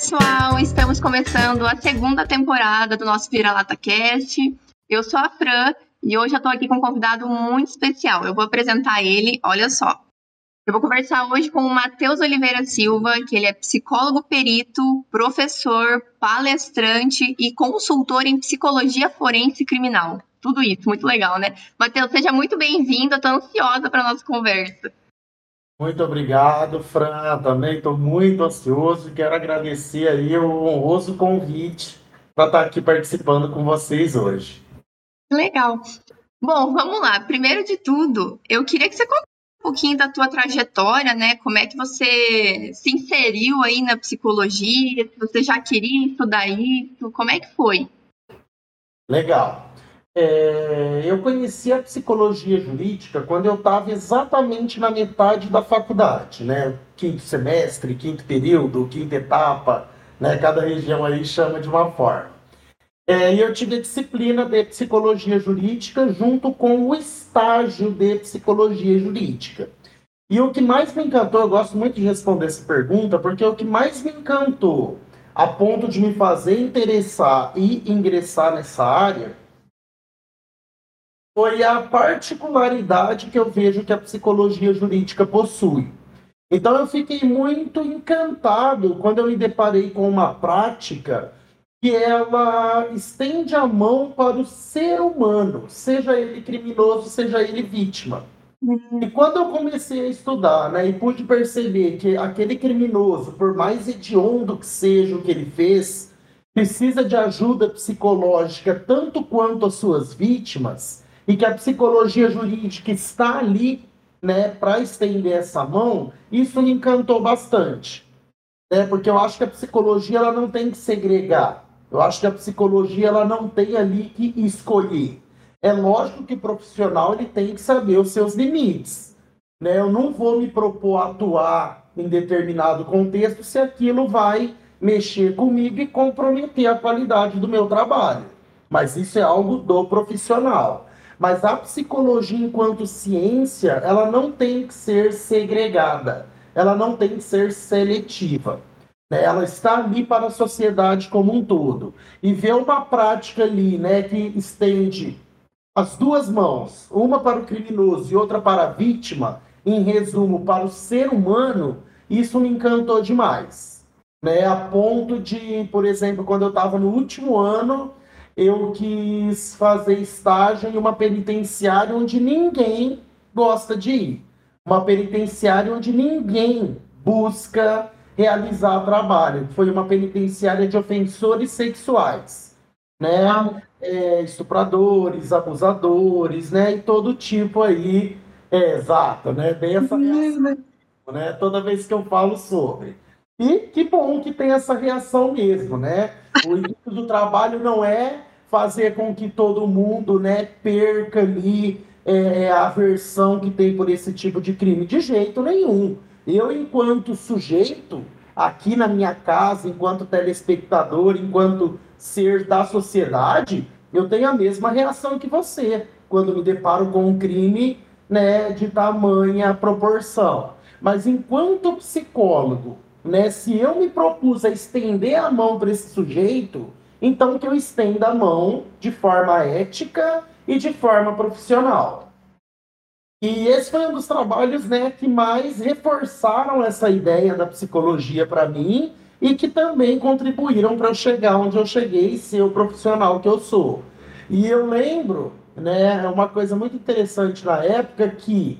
pessoal! Estamos começando a segunda temporada do nosso Vira-Lata Cast. Eu sou a Fran e hoje eu estou aqui com um convidado muito especial. Eu vou apresentar ele, olha só. Eu vou conversar hoje com o Matheus Oliveira Silva, que ele é psicólogo perito, professor, palestrante e consultor em psicologia forense criminal. Tudo isso, muito legal, né? Matheus, seja muito bem-vindo, estou ansiosa para nossa conversa. Muito obrigado, Fran. Também estou muito ansioso e quero agradecer aí o honroso convite para estar aqui participando com vocês hoje. Legal. Bom, vamos lá. Primeiro de tudo, eu queria que você contasse um pouquinho da tua trajetória, né? Como é que você se inseriu aí na psicologia? Se você já queria estudar isso? Como é que foi? Legal. É, eu conheci a psicologia jurídica quando eu estava exatamente na metade da faculdade, né? Quinto semestre, quinto período, quinta etapa, né? Cada região aí chama de uma forma. É, e eu tive a disciplina de psicologia jurídica junto com o estágio de psicologia jurídica. E o que mais me encantou, eu gosto muito de responder essa pergunta, porque o que mais me encantou a ponto de me fazer interessar e ingressar nessa área foi a particularidade que eu vejo que a psicologia jurídica possui. Então eu fiquei muito encantado quando eu me deparei com uma prática que ela estende a mão para o ser humano, seja ele criminoso, seja ele vítima. E quando eu comecei a estudar, né, e pude perceber que aquele criminoso, por mais hediondo que seja o que ele fez, precisa de ajuda psicológica tanto quanto as suas vítimas, e que a psicologia jurídica está ali né, para estender essa mão, isso me encantou bastante. Né, porque eu acho que a psicologia ela não tem que segregar. Eu acho que a psicologia ela não tem ali que escolher. É lógico que o profissional ele tem que saber os seus limites. Né? Eu não vou me propor a atuar em determinado contexto se aquilo vai mexer comigo e comprometer a qualidade do meu trabalho. Mas isso é algo do profissional. Mas a psicologia enquanto ciência, ela não tem que ser segregada, ela não tem que ser seletiva. Né? Ela está ali para a sociedade como um todo. E ver uma prática ali né, que estende as duas mãos, uma para o criminoso e outra para a vítima, em resumo, para o ser humano, isso me encantou demais. Né? A ponto de, por exemplo, quando eu estava no último ano, eu quis fazer estágio em uma penitenciária onde ninguém gosta de ir. Uma penitenciária onde ninguém busca realizar trabalho. Foi uma penitenciária de ofensores sexuais, né? É, estupradores, abusadores, né? E todo tipo aí, é, exato, né? Bem essa reação, né? Toda vez que eu falo sobre. E que bom que tem essa reação mesmo, né? O intuito do trabalho não é fazer com que todo mundo né, perca ali é, é, a aversão que tem por esse tipo de crime. De jeito nenhum. Eu, enquanto sujeito, aqui na minha casa, enquanto telespectador, enquanto ser da sociedade, eu tenho a mesma reação que você quando me deparo com um crime né, de tamanha proporção. Mas enquanto psicólogo, né, se eu me propus a estender a mão para esse sujeito, então que eu estenda a mão de forma ética e de forma profissional. E esse foi um dos trabalhos né, que mais reforçaram essa ideia da psicologia para mim e que também contribuíram para eu chegar onde eu cheguei e ser o profissional que eu sou. E eu lembro, né, uma coisa muito interessante na época que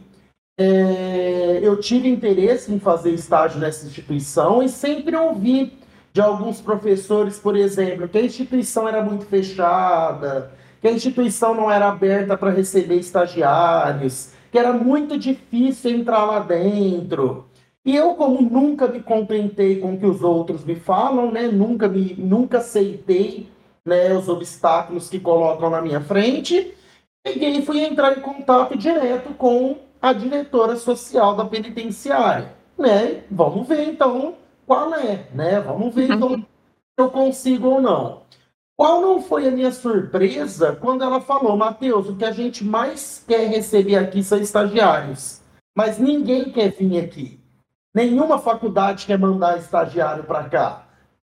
é, eu tive interesse em fazer estágio nessa instituição e sempre ouvi de alguns professores, por exemplo, que a instituição era muito fechada, que a instituição não era aberta para receber estagiários, que era muito difícil entrar lá dentro. E eu, como nunca me contentei com o que os outros me falam, né, nunca, me, nunca aceitei né, os obstáculos que colocam na minha frente, peguei e fui entrar em contato direto com a diretora social da penitenciária. Né? Vamos ver então qual é, né? Vamos ver então se eu consigo ou não. Qual não foi a minha surpresa quando ela falou, Matheus, o que a gente mais quer receber aqui são estagiários, mas ninguém quer vir aqui. Nenhuma faculdade quer mandar estagiário para cá.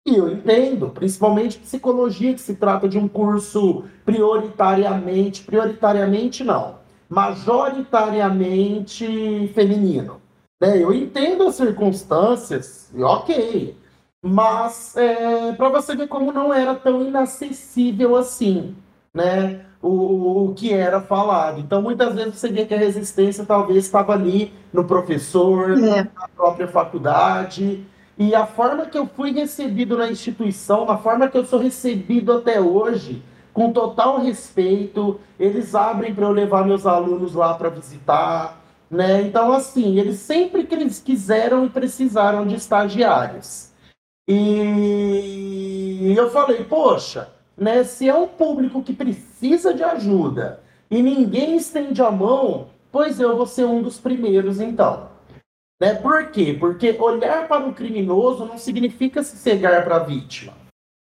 E eu entendo, principalmente psicologia, que se trata de um curso prioritariamente, prioritariamente não, majoritariamente feminino. Né? Eu entendo as circunstâncias, ok, mas é, para você ver como não era tão inacessível assim, né? O, o que era falado. Então, muitas vezes você vê que a resistência talvez estava ali no professor, é. na própria faculdade. E a forma que eu fui recebido na instituição, a forma que eu sou recebido até hoje, com total respeito, eles abrem para eu levar meus alunos lá para visitar, né? Então, assim, eles sempre que eles quiseram e precisaram de estagiários. E eu falei, poxa, né, se é um público que precisa de ajuda e ninguém estende a mão, pois eu vou ser um dos primeiros então. Né? Por quê? Porque olhar para o criminoso não significa se cegar para a vítima.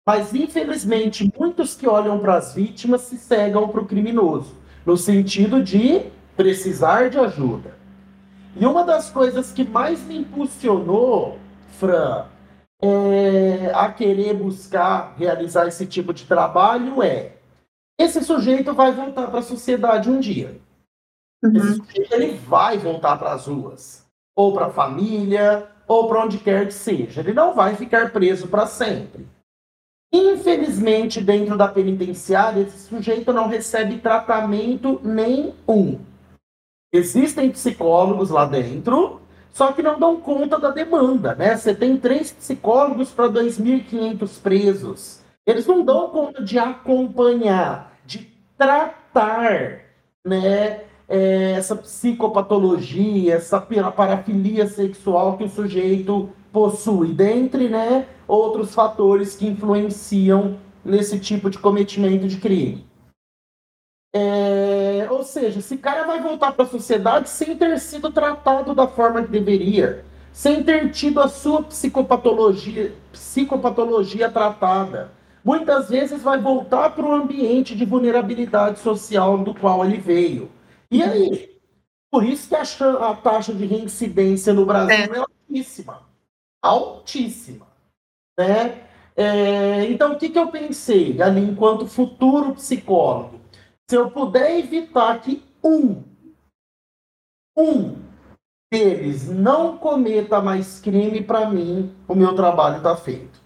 Mas, infelizmente, muitos que olham para as vítimas se cegam para o criminoso, no sentido de precisar de ajuda. E uma das coisas que mais me impulsionou, Fran, é, a querer buscar realizar esse tipo de trabalho é esse sujeito vai voltar para a sociedade um dia. Uhum. Esse sujeito ele vai voltar para as ruas, ou para a família, ou para onde quer que seja. Ele não vai ficar preso para sempre. Infelizmente, dentro da penitenciária, esse sujeito não recebe tratamento nenhum. Existem psicólogos lá dentro só que não dão conta da demanda, né? Você tem três psicólogos para 2.500 presos. Eles não dão conta de acompanhar, de tratar, né? É, essa psicopatologia, essa parafilia sexual que o sujeito possui, dentre né, outros fatores que influenciam nesse tipo de cometimento de crime. É, ou seja, esse cara vai voltar para a sociedade sem ter sido tratado da forma que deveria, sem ter tido a sua psicopatologia, psicopatologia tratada. Muitas vezes vai voltar para o ambiente de vulnerabilidade social do qual ele veio. E aí? Por isso que a, a taxa de reincidência no Brasil é, é altíssima. Altíssima. Né? É, então, o que, que eu pensei ali enquanto futuro psicólogo? se eu puder evitar que um, um deles não cometa mais crime, para mim, o meu trabalho está feito.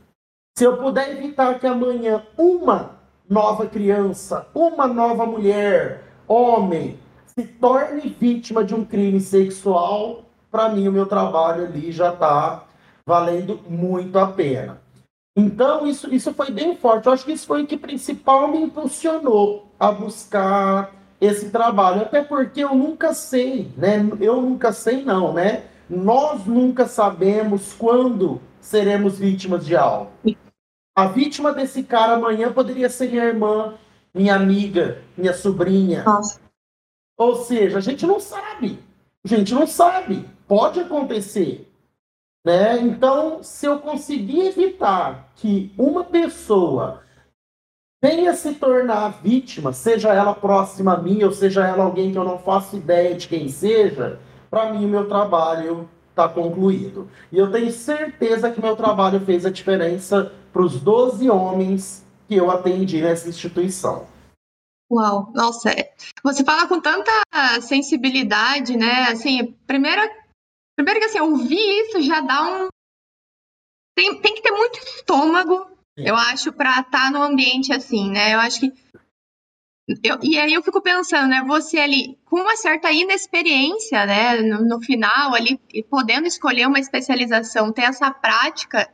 Se eu puder evitar que amanhã uma nova criança, uma nova mulher, homem, se torne vítima de um crime sexual, para mim o meu trabalho ali já está valendo muito a pena. Então, isso, isso foi bem forte. Eu acho que isso foi o que principal me impulsionou a buscar esse trabalho. Até porque eu nunca sei, né? Eu nunca sei, não, né? Nós nunca sabemos quando seremos vítimas de algo. A vítima desse cara amanhã poderia ser minha irmã, minha amiga, minha sobrinha. Nossa. Ou seja, a gente não sabe. A gente não sabe. Pode acontecer. Né? Então, se eu conseguir evitar que uma pessoa venha se tornar vítima, seja ela próxima a mim, ou seja ela alguém que eu não faço ideia de quem seja, para mim o meu trabalho está concluído. E eu tenho certeza que meu trabalho fez a diferença para os 12 homens que eu atendi nessa instituição. Uau, nossa, é, você fala com tanta sensibilidade, né? Assim, primeira Primeiro que assim, ouvir isso já dá um. Tem, tem que ter muito estômago, eu acho, para estar tá no ambiente assim, né? Eu acho que. Eu, e aí eu fico pensando, né? Você ali, com uma certa inexperiência, né? No, no final, ali, podendo escolher uma especialização, ter essa prática,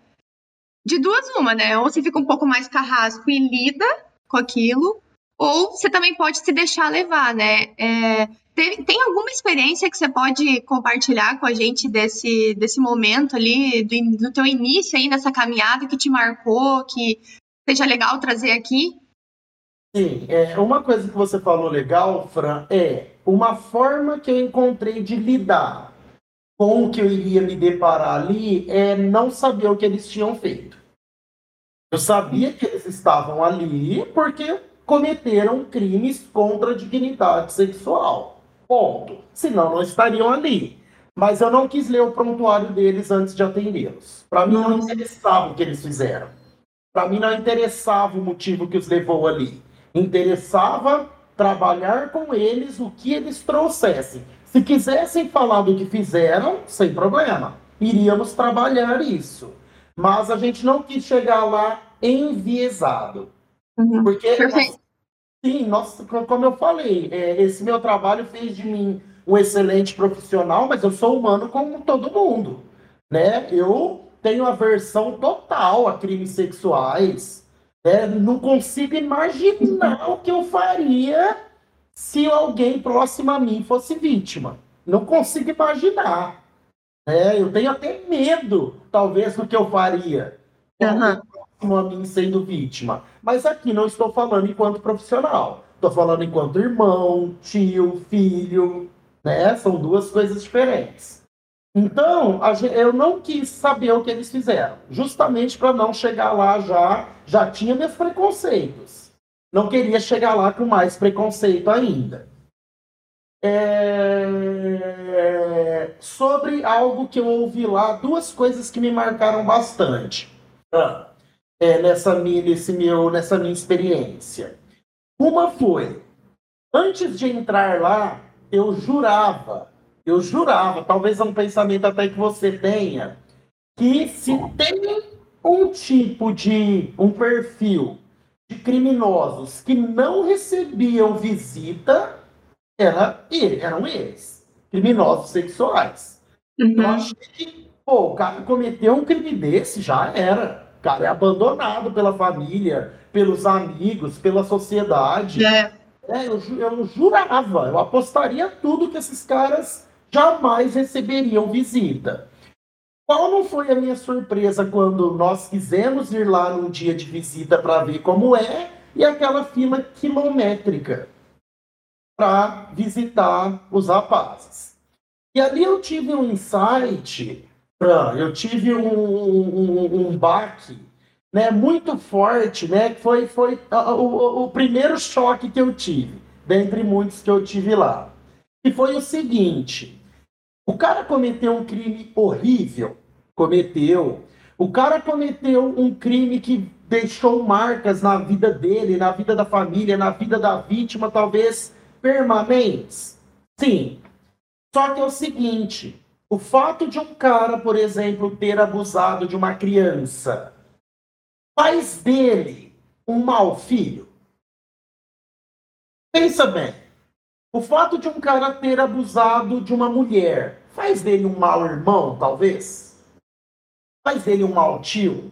de duas uma, né? Ou você fica um pouco mais carrasco e lida com aquilo, ou você também pode se deixar levar, né? É, tem, tem alguma experiência que você pode compartilhar com a gente desse, desse momento ali, do, do teu início aí nessa caminhada que te marcou, que seja legal trazer aqui? Sim, é, uma coisa que você falou legal, Fran, é uma forma que eu encontrei de lidar com o que eu iria me deparar ali é não saber o que eles tinham feito. Eu sabia que eles estavam ali porque cometeram crimes contra a dignidade sexual. Ponto. Senão não estariam ali. Mas eu não quis ler o prontuário deles antes de atendê-los. Para mim, não interessava o que eles fizeram. Para mim não interessava o motivo que os levou ali. Interessava trabalhar com eles o que eles trouxessem. Se quisessem falar do que fizeram, sem problema. Iríamos trabalhar isso. Mas a gente não quis chegar lá enviesado. Uhum. Porque, Perfeito. Sim, nós, como eu falei, é, esse meu trabalho fez de mim um excelente profissional, mas eu sou humano como todo mundo. Né? Eu tenho aversão total a crimes sexuais. Né? Não consigo imaginar o que eu faria se alguém próximo a mim fosse vítima. Não consigo imaginar. É, eu tenho até medo, talvez, do que eu faria. Uhum. Mim sendo vítima. Mas aqui não estou falando enquanto profissional. Estou falando enquanto irmão, tio, filho. Né? São duas coisas diferentes. Então, eu não quis saber o que eles fizeram, justamente para não chegar lá já, já tinha meus preconceitos. Não queria chegar lá com mais preconceito ainda. É... Sobre algo que eu ouvi lá, duas coisas que me marcaram bastante ah, é, nessa, minha, nesse meu, nessa minha experiência. Uma foi, antes de entrar lá, eu jurava eu jurava, talvez é um pensamento até que você tenha, que se tem um tipo de, um perfil de criminosos que não recebiam visita, era, eram eles, criminosos sexuais. Uhum. Eu achei que, pô, o cara cometeu um crime desse, já era. Cara é abandonado pela família, pelos amigos, pela sociedade. É. É, eu, eu jurava, eu apostaria tudo que esses caras jamais receberiam visita. Qual não foi a minha surpresa quando nós quisemos ir lá num dia de visita para ver como é e aquela fila quilométrica para visitar os rapazes. E ali eu tive um insight, eu tive um, um, um baque né, muito forte, né, que foi, foi o, o primeiro choque que eu tive, dentre muitos que eu tive lá. E foi o seguinte: o cara cometeu um crime horrível, cometeu. O cara cometeu um crime que deixou marcas na vida dele, na vida da família, na vida da vítima, talvez permanentes. Sim. Só que é o seguinte: o fato de um cara, por exemplo, ter abusado de uma criança faz dele um mau filho. Pensa bem. O fato de um cara ter abusado de uma mulher Faz dele um mau irmão, talvez? Faz dele um mau tio?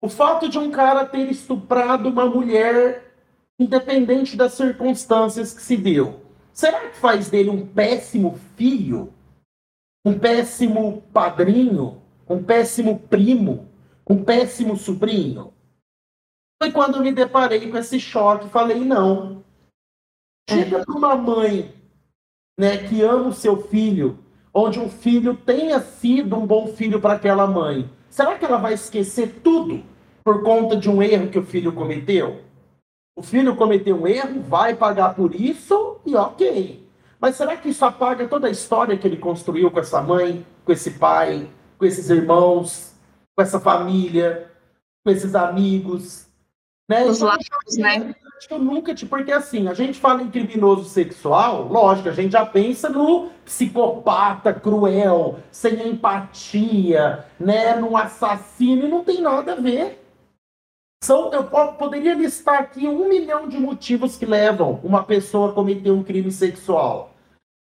O fato de um cara ter estuprado uma mulher, independente das circunstâncias que se deu, será que faz dele um péssimo filho? Um péssimo padrinho? Um péssimo primo? Um péssimo sobrinho? Foi quando me deparei com esse choque, falei, não. Chega para uma mãe né, que ama o seu filho, onde um filho tenha sido um bom filho para aquela mãe, será que ela vai esquecer tudo por conta de um erro que o filho cometeu? O filho cometeu um erro, vai pagar por isso e ok. Mas será que isso apaga toda a história que ele construiu com essa mãe, com esse pai, com esses irmãos, com essa família, com esses amigos? Né? Os então, laços, né? acho que eu nunca te. Porque assim, a gente fala em criminoso sexual, lógico, a gente já pensa no psicopata cruel, sem empatia, né? No assassino, e não tem nada a ver. São, eu poderia listar aqui um milhão de motivos que levam uma pessoa a cometer um crime sexual.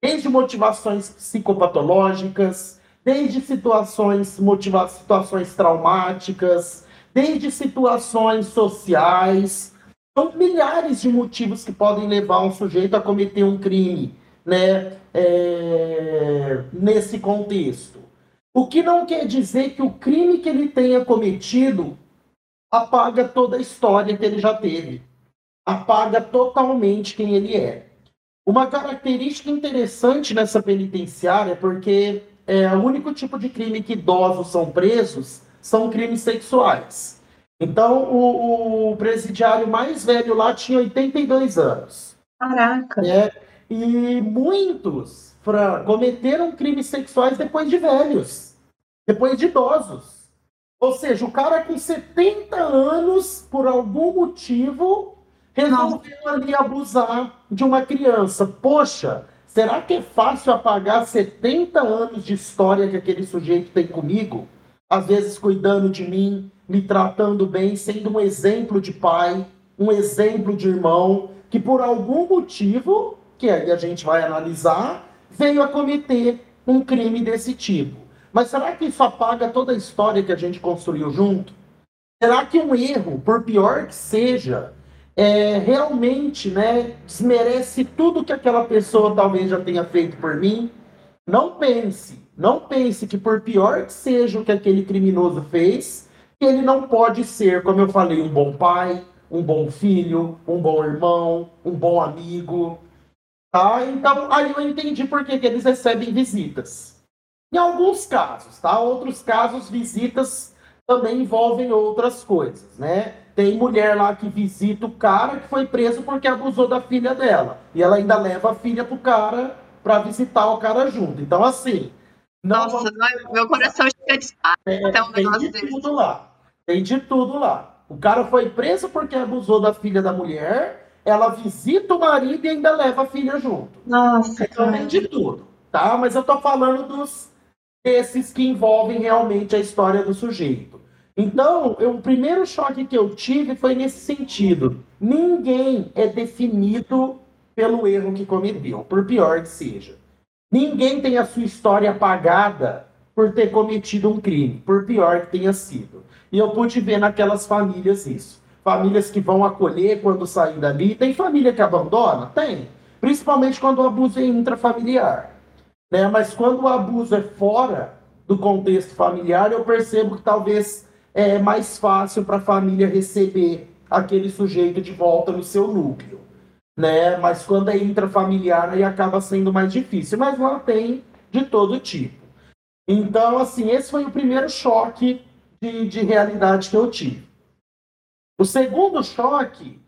Desde motivações psicopatológicas, desde situações, motiva situações traumáticas, desde situações sociais, são milhares de motivos que podem levar um sujeito a cometer um crime, né? É, nesse contexto. O que não quer dizer que o crime que ele tenha cometido apaga toda a história que ele já teve, apaga totalmente quem ele é. Uma característica interessante nessa penitenciária, é porque é, o único tipo de crime que idosos são presos são crimes sexuais. Então, o, o, presidiário mais velho lá tinha 82 anos. Caraca! Né? E muitos Fran, cometeram crimes sexuais depois de velhos, depois de idosos. Ou seja, o cara com 70 anos, por algum motivo, resolveu Nossa. ali abusar de uma criança. Poxa, será que é fácil apagar 70 anos de história que aquele sujeito tem comigo? Às vezes cuidando de mim, me tratando bem, sendo um exemplo de pai, um exemplo de irmão, que por algum motivo, que aí a gente vai analisar, veio a cometer um crime desse tipo. Mas será que isso apaga toda a história que a gente construiu junto? Será que um erro, por pior que seja, é, realmente né, desmerece tudo que aquela pessoa talvez já tenha feito por mim? Não pense, não pense que por pior que seja o que aquele criminoso fez, ele não pode ser, como eu falei, um bom pai, um bom filho, um bom irmão, um bom amigo. Tá? Então, aí eu entendi por que, que eles recebem visitas. Em alguns casos, tá? Outros casos, visitas também envolvem outras coisas, né? Tem mulher lá que visita o cara que foi preso porque abusou da filha dela. E ela ainda leva a filha pro cara para visitar o cara junto. Então, assim. Nossa, vamos... meu coração chega de é, Tem de desse. tudo lá. Tem de tudo lá. O cara foi preso porque abusou da filha da mulher, ela visita o marido e ainda leva a filha junto. Nossa. Então tem de tudo, tá? Mas eu tô falando dos esses que envolvem realmente a história do sujeito. Então, eu, o primeiro choque que eu tive foi nesse sentido. Ninguém é definido pelo erro que cometeu, por pior que seja. Ninguém tem a sua história apagada por ter cometido um crime, por pior que tenha sido. E eu pude ver naquelas famílias isso. Famílias que vão acolher quando sair dali. Tem família que abandona? Tem. Principalmente quando o abuso é intrafamiliar. Né? Mas quando o abuso é fora do contexto familiar, eu percebo que talvez é mais fácil para a família receber aquele sujeito de volta no seu núcleo. Né? Mas quando é intrafamiliar, aí acaba sendo mais difícil. Mas lá tem de todo tipo. Então, assim, esse foi o primeiro choque de, de realidade que eu tive. O segundo choque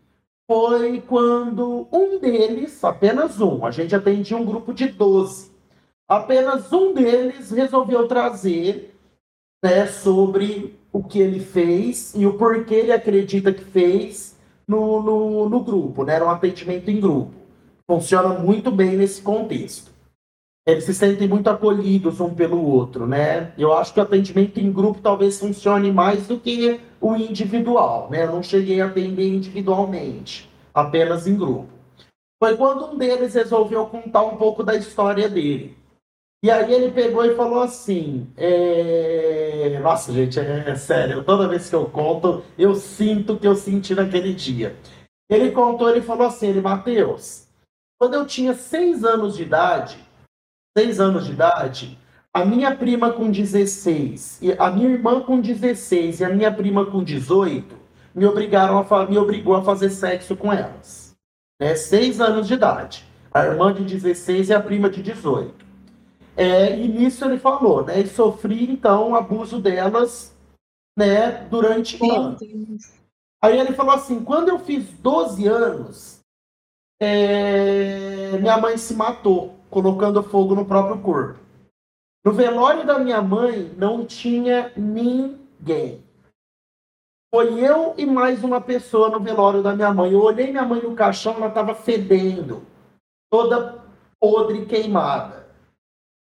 foi quando um deles, apenas um, a gente atendia um grupo de 12, apenas um deles resolveu trazer né, sobre o que ele fez e o porquê ele acredita que fez no, no, no grupo, né? Era um atendimento em grupo. Funciona muito bem nesse contexto eles se sentem muito acolhidos um pelo outro, né? Eu acho que o atendimento em grupo talvez funcione mais do que o individual, né? Eu não cheguei a atender individualmente, apenas em grupo. Foi quando um deles resolveu contar um pouco da história dele. E aí ele pegou e falou assim: é... Nossa, gente, é, é sério, toda vez que eu conto, eu sinto o que eu senti naquele dia. Ele contou, ele falou assim: ele, Mateus, quando eu tinha seis anos de idade, 6 anos de idade, a minha prima com 16, e a minha irmã com 16 e a minha prima com 18 me obrigaram a me obrigou a fazer sexo com elas. Né? 6 anos de idade. A irmã de 16 e a prima de 18. É, e nisso ele falou, né? E sofri, então, abuso delas né, durante um ano. Aí ele falou assim: quando eu fiz 12 anos, é, minha mãe se matou colocando fogo no próprio corpo. No velório da minha mãe não tinha ninguém. Foi eu e mais uma pessoa no velório da minha mãe. Eu olhei minha mãe no caixão, ela estava fedendo, toda podre, queimada.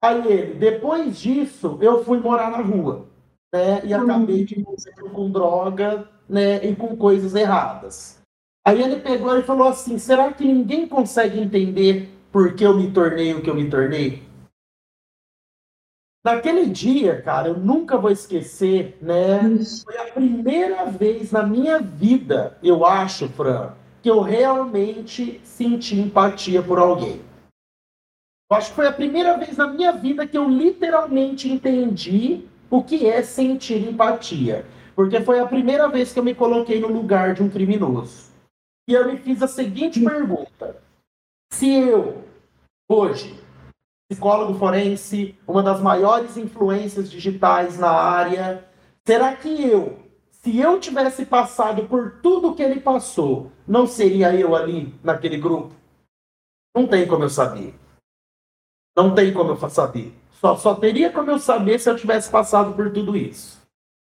Aí ele, depois disso, eu fui morar na rua, né? E acabei de com droga, né? E com coisas erradas. Aí ele pegou e falou assim: será que ninguém consegue entender por que eu me tornei o que eu me tornei? Naquele dia, cara, eu nunca vou esquecer, né? Foi a primeira vez na minha vida, eu acho, Fran, que eu realmente senti empatia por alguém. Eu acho que foi a primeira vez na minha vida que eu literalmente entendi o que é sentir empatia. Porque foi a primeira vez que eu me coloquei no lugar de um criminoso. E eu me fiz a seguinte pergunta: se eu, hoje, psicólogo forense, uma das maiores influências digitais na área, será que eu, se eu tivesse passado por tudo que ele passou, não seria eu ali naquele grupo? Não tem como eu saber. Não tem como eu saber. Só, só teria como eu saber se eu tivesse passado por tudo isso.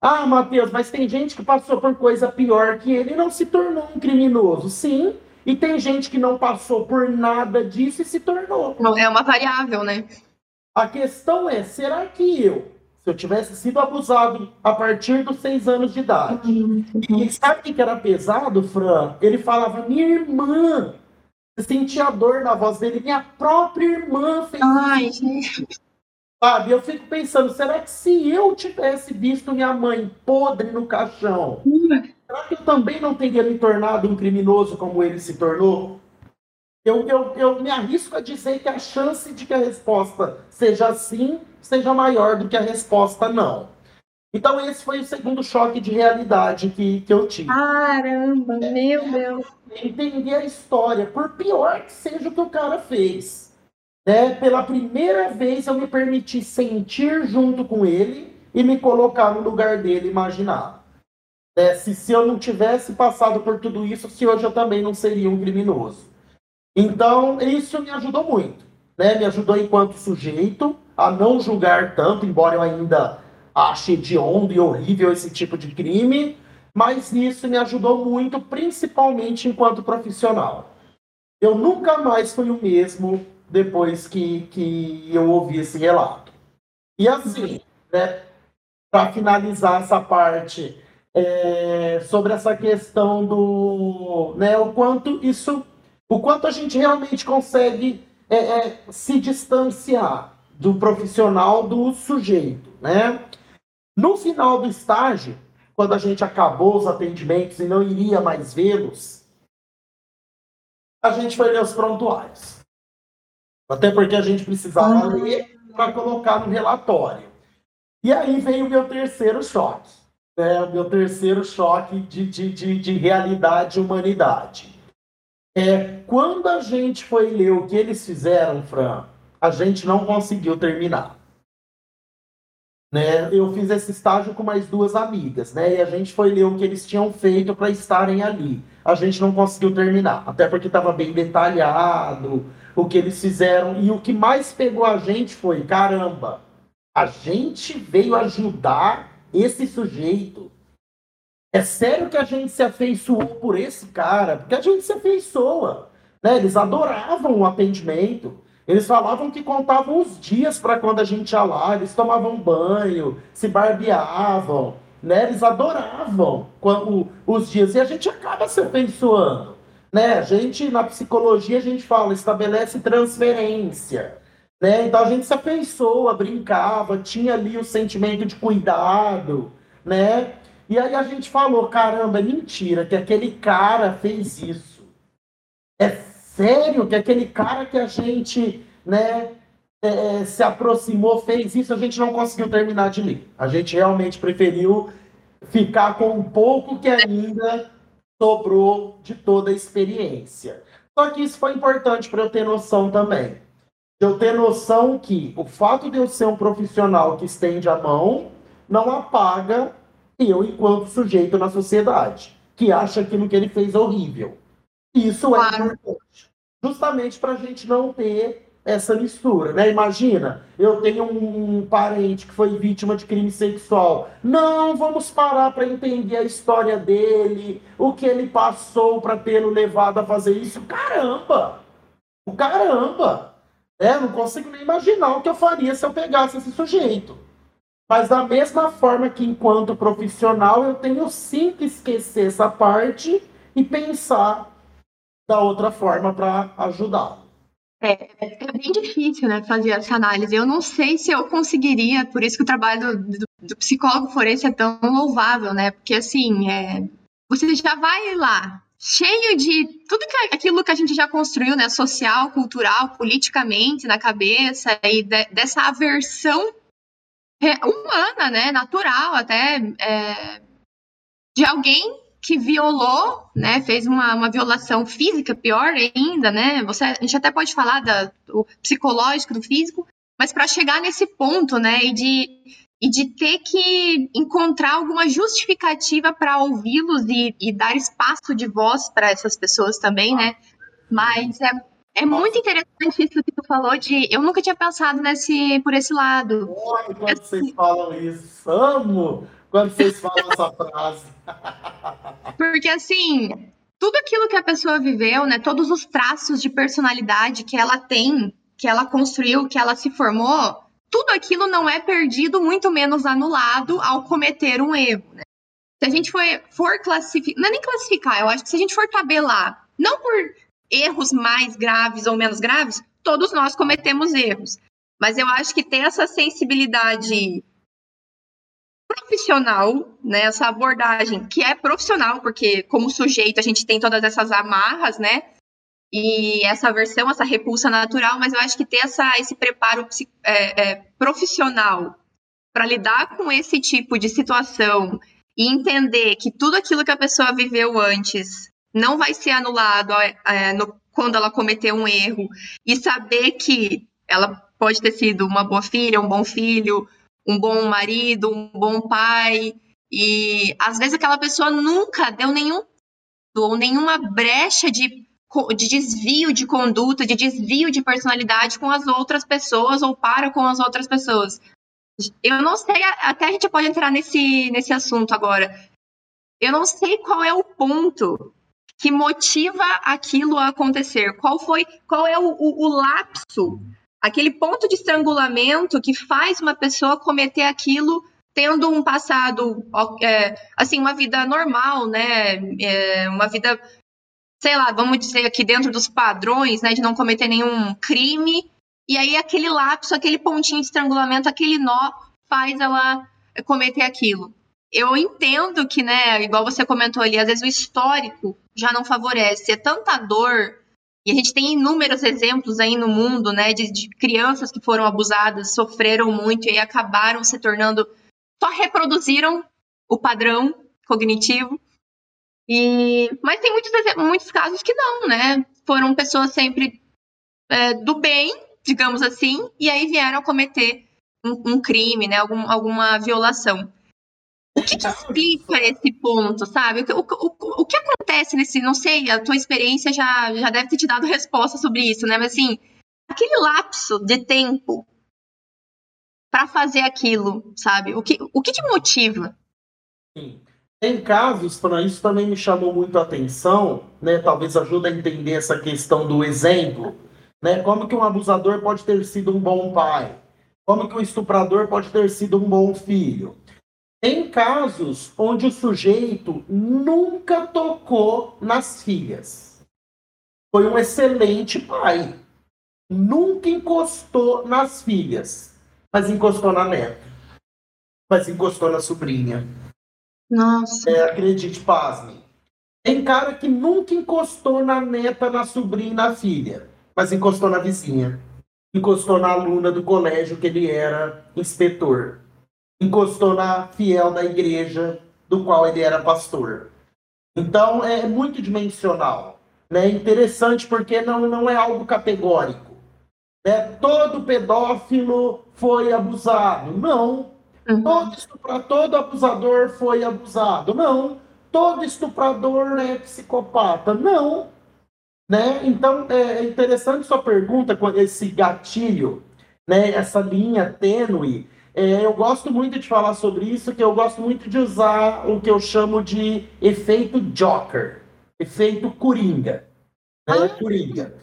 Ah, Matheus, mas tem gente que passou por coisa pior que ele e não se tornou um criminoso. Sim, e tem gente que não passou por nada disso e se tornou. Não é uma variável, né? A questão é, será que eu, se eu tivesse sido abusado a partir dos seis anos de idade, uhum. e sabe o que era pesado, Fran? Ele falava, minha irmã, sentia a dor na voz dele, minha própria irmã fez Ai, isso. Gente. Sabe, eu fico pensando, será que se eu tivesse visto minha mãe podre no caixão, será que eu também não teria me tornado um criminoso como ele se tornou? Eu, eu, eu me arrisco a dizer que a chance de que a resposta seja sim seja maior do que a resposta não. Então, esse foi o segundo choque de realidade que, que eu tive. Caramba, meu Deus. Entender a história, por pior que seja o que o cara fez. Né? Pela primeira vez eu me permiti sentir junto com ele e me colocar no lugar dele, imaginar. Né? Se, se eu não tivesse passado por tudo isso, se hoje eu também não seria um criminoso. Então, isso me ajudou muito. Né? Me ajudou enquanto sujeito a não julgar tanto, embora eu ainda ache hediondo e horrível esse tipo de crime, mas isso me ajudou muito, principalmente enquanto profissional. Eu nunca mais fui o mesmo depois que, que eu ouvi esse relato. E assim, né, para finalizar essa parte é, sobre essa questão do, né, o quanto isso, o quanto a gente realmente consegue é, é, se distanciar do profissional do sujeito, né? No final do estágio, quando a gente acabou os atendimentos e não iria mais vê-los, a gente foi ler os prontuários. Até porque a gente precisava ah. ler para colocar no relatório. E aí veio o meu terceiro choque. Né? O meu terceiro choque de, de, de, de realidade e humanidade. É, quando a gente foi ler o que eles fizeram, Fran, a gente não conseguiu terminar. Né? Eu fiz esse estágio com mais duas amigas, né? E a gente foi ler o que eles tinham feito para estarem ali. A gente não conseguiu terminar, até porque estava bem detalhado, o que eles fizeram. E o que mais pegou a gente foi: caramba, a gente veio ajudar esse sujeito. É sério que a gente se afeiçoou por esse cara? Porque a gente se afeiçoa. Né? Eles adoravam o atendimento. Eles falavam que contavam os dias para quando a gente ia lá, eles tomavam banho, se barbeavam, né? Eles adoravam os dias e a gente acaba se afeiçoando. Né? A gente, na psicologia, a gente fala, estabelece transferência. Né? Então a gente se afeiçoa, brincava, tinha ali o sentimento de cuidado, né? E aí a gente falou, caramba, é mentira que aquele cara fez isso. É sério que aquele cara que a gente, né, é, se aproximou, fez isso, a gente não conseguiu terminar de ler. A gente realmente preferiu ficar com um pouco que ainda sobrou de toda a experiência. Só que isso foi importante para eu ter noção também. Eu ter noção que o fato de eu ser um profissional que estende a mão não apaga eu enquanto sujeito na sociedade, que acha aquilo que ele fez horrível. Isso é importante. Justamente para a gente não ter essa mistura, né? Imagina, eu tenho um parente que foi vítima de crime sexual. Não, vamos parar para entender a história dele, o que ele passou para tê-lo levado a fazer isso. Caramba! O caramba! É, não consigo nem imaginar o que eu faria se eu pegasse esse sujeito. Mas da mesma forma que enquanto profissional eu tenho sim que esquecer essa parte e pensar da outra forma para ajudá-lo. É, é bem difícil, né, fazer essa análise. Eu não sei se eu conseguiria, por isso que o trabalho do, do, psicólogo forense é tão louvável, né? Porque assim, é, você já vai lá cheio de tudo que, aquilo que a gente já construiu, né, social, cultural, politicamente na cabeça e de, dessa aversão humana, né, natural até é, de alguém que violou, né, fez uma, uma violação física, pior ainda, né, você, a gente até pode falar da, do psicológico, do físico, mas para chegar nesse ponto, né, e de, e de ter que encontrar alguma justificativa para ouvi-los e, e, dar espaço de voz para essas pessoas também, né, mas é, é muito interessante isso que tu falou de. Eu nunca tinha pensado nesse, por esse lado. Olha, quando vocês falam isso, amo quando vocês falam essa frase. Porque assim, tudo aquilo que a pessoa viveu, né, todos os traços de personalidade que ela tem, que ela construiu, que ela se formou, tudo aquilo não é perdido, muito menos anulado ao cometer um erro. Né? Se a gente for, for classificar, não é nem classificar, eu acho que se a gente for tabelar, não por erros mais graves ou menos graves, todos nós cometemos erros. Mas eu acho que ter essa sensibilidade profissional, né, essa abordagem que é profissional, porque como sujeito a gente tem todas essas amarras, né, e essa versão, essa repulsa natural, mas eu acho que ter essa, esse preparo é, é, profissional para lidar com esse tipo de situação e entender que tudo aquilo que a pessoa viveu antes não vai ser anulado é, no, quando ela cometeu um erro e saber que ela pode ter sido uma boa filha, um bom filho, um bom marido, um bom pai e às vezes aquela pessoa nunca deu nenhum ou nenhuma brecha de de desvio de conduta, de desvio de personalidade com as outras pessoas ou para com as outras pessoas. Eu não sei, até a gente pode entrar nesse, nesse assunto agora. Eu não sei qual é o ponto que motiva aquilo a acontecer. Qual foi, qual é o, o, o lapso, aquele ponto de estrangulamento que faz uma pessoa cometer aquilo tendo um passado, é, assim, uma vida normal, né? É, uma vida sei lá, vamos dizer aqui dentro dos padrões, né, de não cometer nenhum crime, e aí aquele lapso, aquele pontinho de estrangulamento, aquele nó faz ela cometer aquilo. Eu entendo que, né, igual você comentou ali, às vezes o histórico já não favorece, é tanta dor, e a gente tem inúmeros exemplos aí no mundo, né, de, de crianças que foram abusadas, sofreram muito e acabaram se tornando, só reproduziram o padrão cognitivo, e, mas tem muitos, muitos casos que não, né? Foram pessoas sempre é, do bem, digamos assim, e aí vieram cometer um, um crime, né? Algum, alguma violação. O que, que explica esse ponto, sabe? O, o, o, o, que acontece nesse, não sei, a tua experiência já, já deve ter te dado resposta sobre isso, né? Mas assim, aquele lapso de tempo para fazer aquilo, sabe? O que, o que te motiva? Sim. Tem casos, para isso também me chamou muito a atenção, né? Talvez ajude a entender essa questão do exemplo, né? Como que um abusador pode ter sido um bom pai? Como que um estuprador pode ter sido um bom filho? Tem casos onde o sujeito nunca tocou nas filhas. Foi um excelente pai. Nunca encostou nas filhas, mas encostou na neta. Mas encostou na sobrinha nossa. É, acredite, pasme. Tem cara que nunca encostou na neta, na sobrinha na filha, mas encostou na vizinha. Encostou na aluna do colégio que ele era inspetor. Encostou na fiel da igreja do qual ele era pastor. Então é muito dimensional. Né? Interessante porque não, não é algo categórico. Né? Todo pedófilo foi abusado. Não. Uhum. Todo estuprador, todo abusador foi abusado. Não. Todo estuprador é psicopata. Não. Né? Então, é interessante sua pergunta com esse gatilho, né? essa linha tênue. É, eu gosto muito de falar sobre isso, que eu gosto muito de usar o que eu chamo de efeito Joker, efeito Coringa. Né? Ah. Coringa.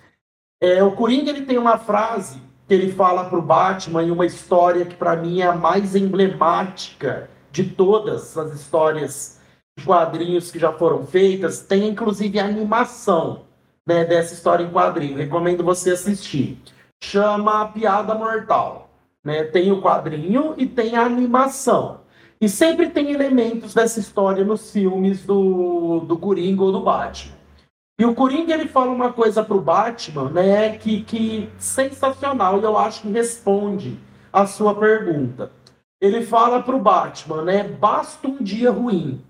É, o Coringa ele tem uma frase que ele fala para o Batman em uma história que para mim é a mais emblemática de todas as histórias de quadrinhos que já foram feitas. Tem inclusive a animação né, dessa história em quadrinho. Recomendo você assistir. Chama Piada Mortal. Né? Tem o quadrinho e tem a animação. E sempre tem elementos dessa história nos filmes do, do Coringa ou do Batman. E o Coringa ele fala uma coisa pro Batman, né, que, que sensacional, e eu acho que responde a sua pergunta. Ele fala pro Batman, né, basta um dia ruim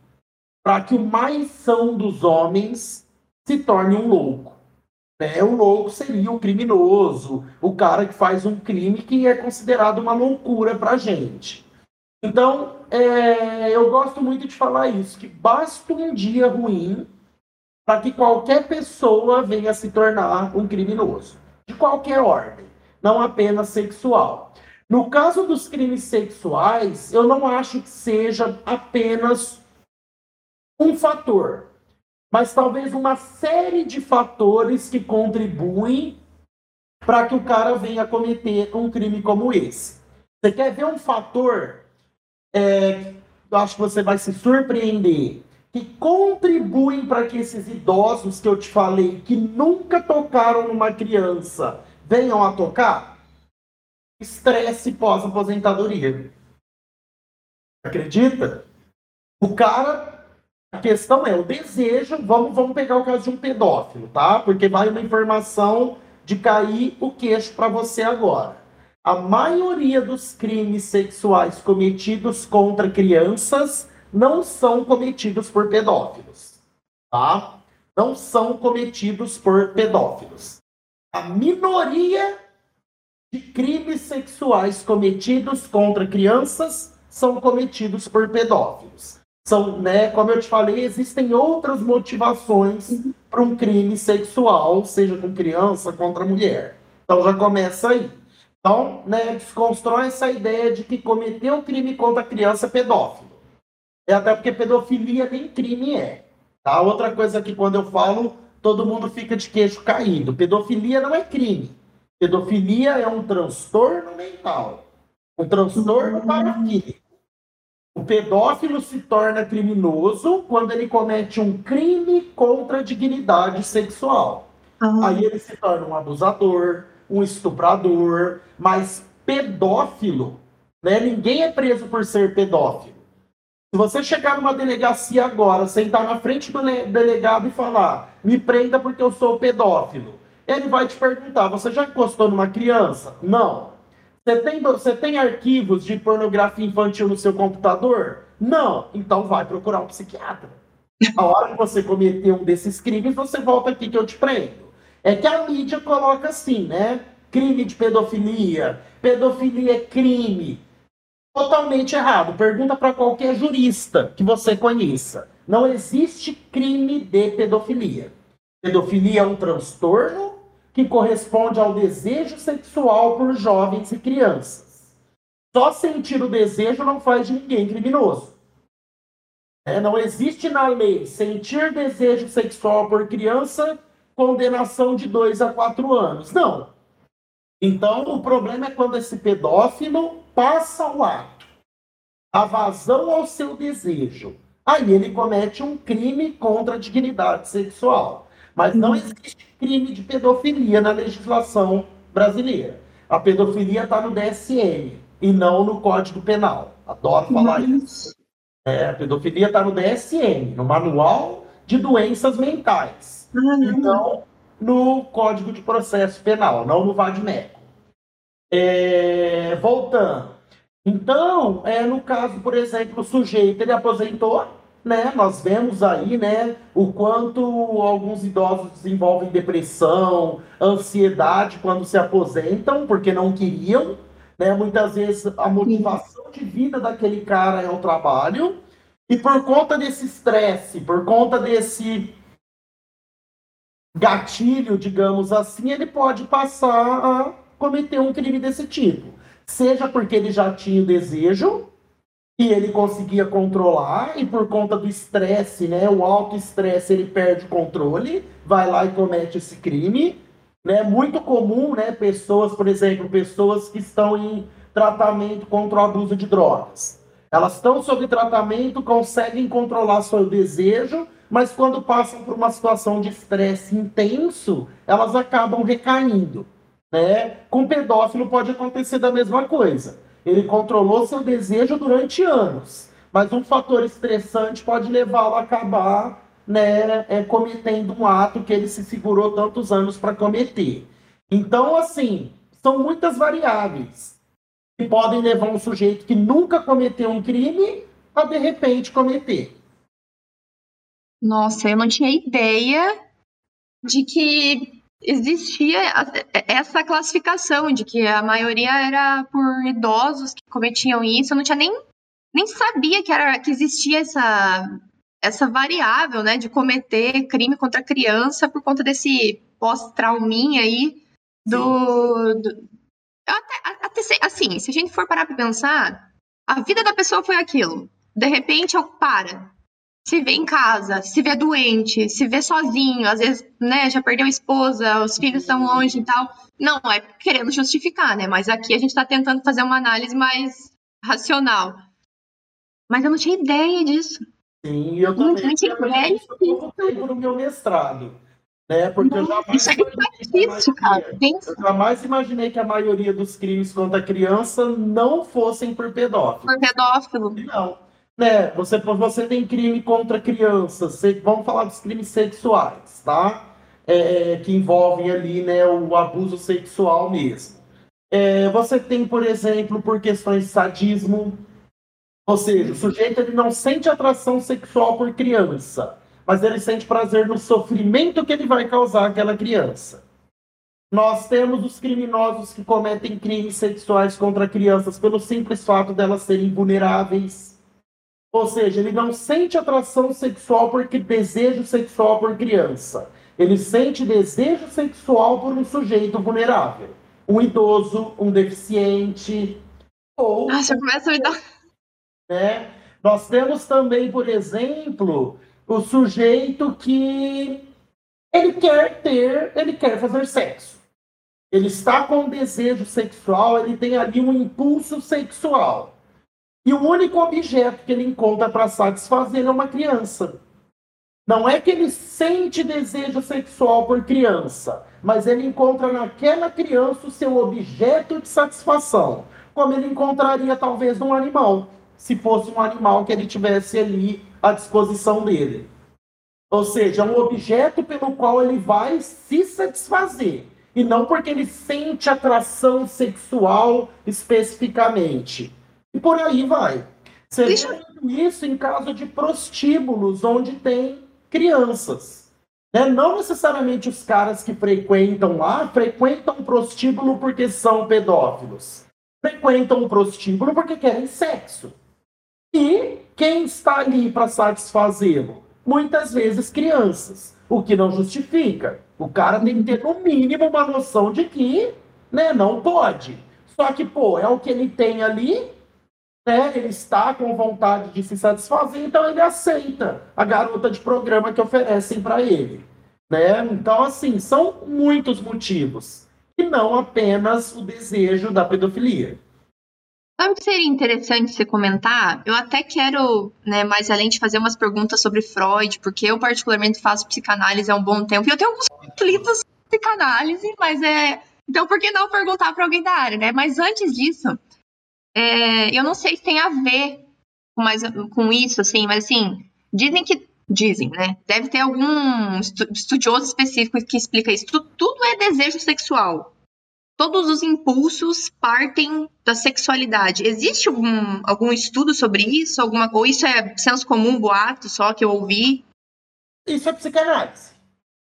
para que o mais são dos homens se torne um louco. Né? O louco seria o criminoso, o cara que faz um crime que é considerado uma loucura pra gente. Então, é, eu gosto muito de falar isso, que basta um dia ruim para que qualquer pessoa venha se tornar um criminoso, de qualquer ordem, não apenas sexual. No caso dos crimes sexuais, eu não acho que seja apenas um fator, mas talvez uma série de fatores que contribuem para que o cara venha cometer um crime como esse. Você quer ver um fator? É, eu acho que você vai se surpreender. Que contribuem para que esses idosos que eu te falei, que nunca tocaram numa criança, venham a tocar? Estresse pós-aposentadoria. Acredita? O cara, a questão é o desejo. Vamos, vamos pegar o caso de um pedófilo, tá? Porque vai uma informação de cair o queixo para você agora. A maioria dos crimes sexuais cometidos contra crianças não são cometidos por pedófilos, tá? Não são cometidos por pedófilos. A minoria de crimes sexuais cometidos contra crianças são cometidos por pedófilos. São, né, como eu te falei, existem outras motivações para um crime sexual, seja com criança, contra mulher. Então já começa aí. Então, né, desconstrói essa ideia de que cometer um crime contra a criança é pedófilo. É até porque pedofilia nem crime é. Tá? Outra coisa que quando eu falo, todo mundo fica de queixo caído. Pedofilia não é crime. Pedofilia é um transtorno mental. Um transtorno paraquímico. O pedófilo se torna criminoso quando ele comete um crime contra a dignidade sexual. Ah. Aí ele se torna um abusador, um estuprador, mas pedófilo, né? Ninguém é preso por ser pedófilo. Se você chegar numa delegacia agora, sentar na frente do delegado e falar, me prenda porque eu sou pedófilo, ele vai te perguntar, você já encostou numa criança? Não. Você tem, você tem arquivos de pornografia infantil no seu computador? Não. Então vai procurar um psiquiatra. A hora que você cometer um desses crimes, você volta aqui que eu te prendo. É que a mídia coloca assim, né? Crime de pedofilia, pedofilia é crime. Totalmente errado. Pergunta para qualquer jurista que você conheça. Não existe crime de pedofilia. Pedofilia é um transtorno que corresponde ao desejo sexual por jovens e crianças. Só sentir o desejo não faz de ninguém criminoso. É, não existe na lei sentir desejo sexual por criança condenação de dois a quatro anos. Não. Então, o problema é quando esse pedófilo passa o ato, a vazão ao seu desejo. Aí ele comete um crime contra a dignidade sexual. Mas não existe crime de pedofilia na legislação brasileira. A pedofilia está no DSM e não no Código Penal. Adoro falar isso. É, a pedofilia está no DSM, no Manual de Doenças Mentais. Ah, não no Código de Processo Penal, não no VADMECO. É, voltando. Então, é, no caso, por exemplo, o sujeito ele aposentou, né? Nós vemos aí, né, o quanto alguns idosos desenvolvem depressão, ansiedade quando se aposentam, porque não queriam, né? Muitas vezes a motivação de vida daquele cara é o trabalho, e por conta desse estresse, por conta desse gatilho, digamos assim, ele pode passar a cometer um crime desse tipo. Seja porque ele já tinha o desejo e ele conseguia controlar, e por conta do estresse, né, o alto estresse, ele perde o controle, vai lá e comete esse crime. Né? muito comum, né, pessoas, por exemplo, pessoas que estão em tratamento contra o abuso de drogas. Elas estão sob tratamento, conseguem controlar seu desejo, mas quando passam por uma situação de estresse intenso, elas acabam recaindo. Né? Com pedófilo pode acontecer da mesma coisa. Ele controlou seu desejo durante anos, mas um fator estressante pode levá-lo a acabar né, é, cometendo um ato que ele se segurou tantos anos para cometer. Então, assim, são muitas variáveis que podem levar um sujeito que nunca cometeu um crime a de repente cometer. Nossa, eu não tinha ideia de que existia essa classificação, de que a maioria era por idosos que cometiam isso. Eu não tinha nem, nem sabia que, era, que existia essa, essa variável, né, de cometer crime contra criança por conta desse pós-trauminha aí do, do até, até assim, se a gente for parar para pensar, a vida da pessoa foi aquilo. De repente, para. Se vê em casa, se vê doente, se vê sozinho, às vezes, né, já perdeu a esposa, os filhos estão longe e tal. Não, é querendo justificar, né? Mas aqui a gente está tentando fazer uma análise mais racional. Mas eu não tinha ideia disso. Sim, eu também. Não tinha ideia. Eu tempo no meu mestrado. Né? Porque eu jamais, é isso, cara. eu jamais imaginei que a maioria dos crimes contra a criança não fossem por pedófilo. Por pedófilo. Não. Né, você, você tem crime contra crianças, vamos falar dos crimes sexuais, tá? É, que envolvem ali né, o abuso sexual mesmo. É, você tem, por exemplo, por questões de sadismo, ou seja, o sujeito ele não sente atração sexual por criança, mas ele sente prazer no sofrimento que ele vai causar àquela criança. Nós temos os criminosos que cometem crimes sexuais contra crianças pelo simples fato delas serem vulneráveis. Ou seja, ele não sente atração sexual porque desejo sexual por criança. Ele sente desejo sexual por um sujeito vulnerável. Um idoso, um deficiente. Ou. Ah, já começa a me dar. Né? Nós temos também, por exemplo, o sujeito que ele quer ter, ele quer fazer sexo. Ele está com desejo sexual, ele tem ali um impulso sexual. E o único objeto que ele encontra para satisfazer é uma criança. Não é que ele sente desejo sexual por criança, mas ele encontra naquela criança o seu objeto de satisfação, como ele encontraria talvez num animal se fosse um animal que ele tivesse ali à disposição dele. Ou seja, um objeto pelo qual ele vai se satisfazer. E não porque ele sente atração sexual especificamente. E por aí vai. Você Deixa... vê isso em caso de prostíbulos, onde tem crianças. Né? Não necessariamente os caras que frequentam lá frequentam prostíbulo porque são pedófilos. Frequentam o prostíbulo porque querem sexo. E quem está ali para satisfazê-lo? Muitas vezes crianças, o que não justifica. O cara tem que ter, no mínimo, uma noção de que né, não pode. Só que, pô, é o que ele tem ali, né? Ele está com vontade de se satisfazer, então ele aceita a garota de programa que oferecem para ele. Né? Então, assim, são muitos motivos. E não apenas o desejo da pedofilia. Sabe que seria interessante você comentar? Eu até quero, né, mais além de fazer umas perguntas sobre Freud, porque eu particularmente faço psicanálise há um bom tempo, e eu tenho alguns livros sobre psicanálise, mas é... Então, por que não perguntar para alguém da área, né? Mas antes disso, é... eu não sei se tem a ver com, mais, com isso, assim, mas assim, dizem que dizem, né? Deve ter algum estudioso específico que explica isso. Tudo, tudo é desejo sexual todos os impulsos partem da sexualidade. Existe algum, algum estudo sobre isso? Alguma, ou isso é senso comum, boato só que eu ouvi? Isso é psicanálise.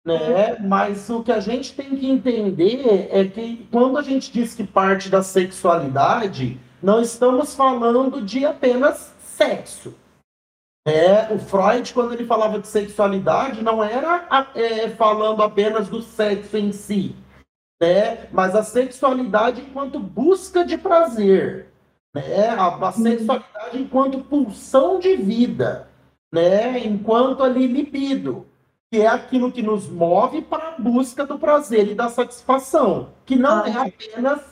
Né? Mas o que a gente tem que entender é que quando a gente diz que parte da sexualidade, não estamos falando de apenas sexo. É, o Freud, quando ele falava de sexualidade, não era é, falando apenas do sexo em si, né? mas a sexualidade enquanto busca de prazer, né? a, a uhum. sexualidade enquanto pulsão de vida, né? enquanto ali libido, que é aquilo que nos move para a busca do prazer e da satisfação, que não é ah. apenas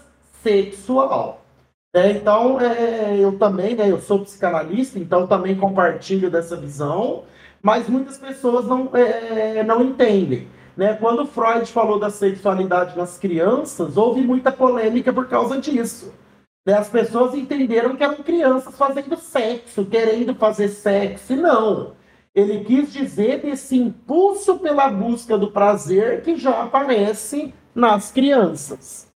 sexual. É, então, é, eu também, né, eu sou psicanalista, então também compartilho dessa visão, mas muitas pessoas não, é, não entendem. Né? Quando Freud falou da sexualidade nas crianças, houve muita polêmica por causa disso. Né? As pessoas entenderam que eram crianças fazendo sexo, querendo fazer sexo, e não. Ele quis dizer desse impulso pela busca do prazer que já aparece nas crianças.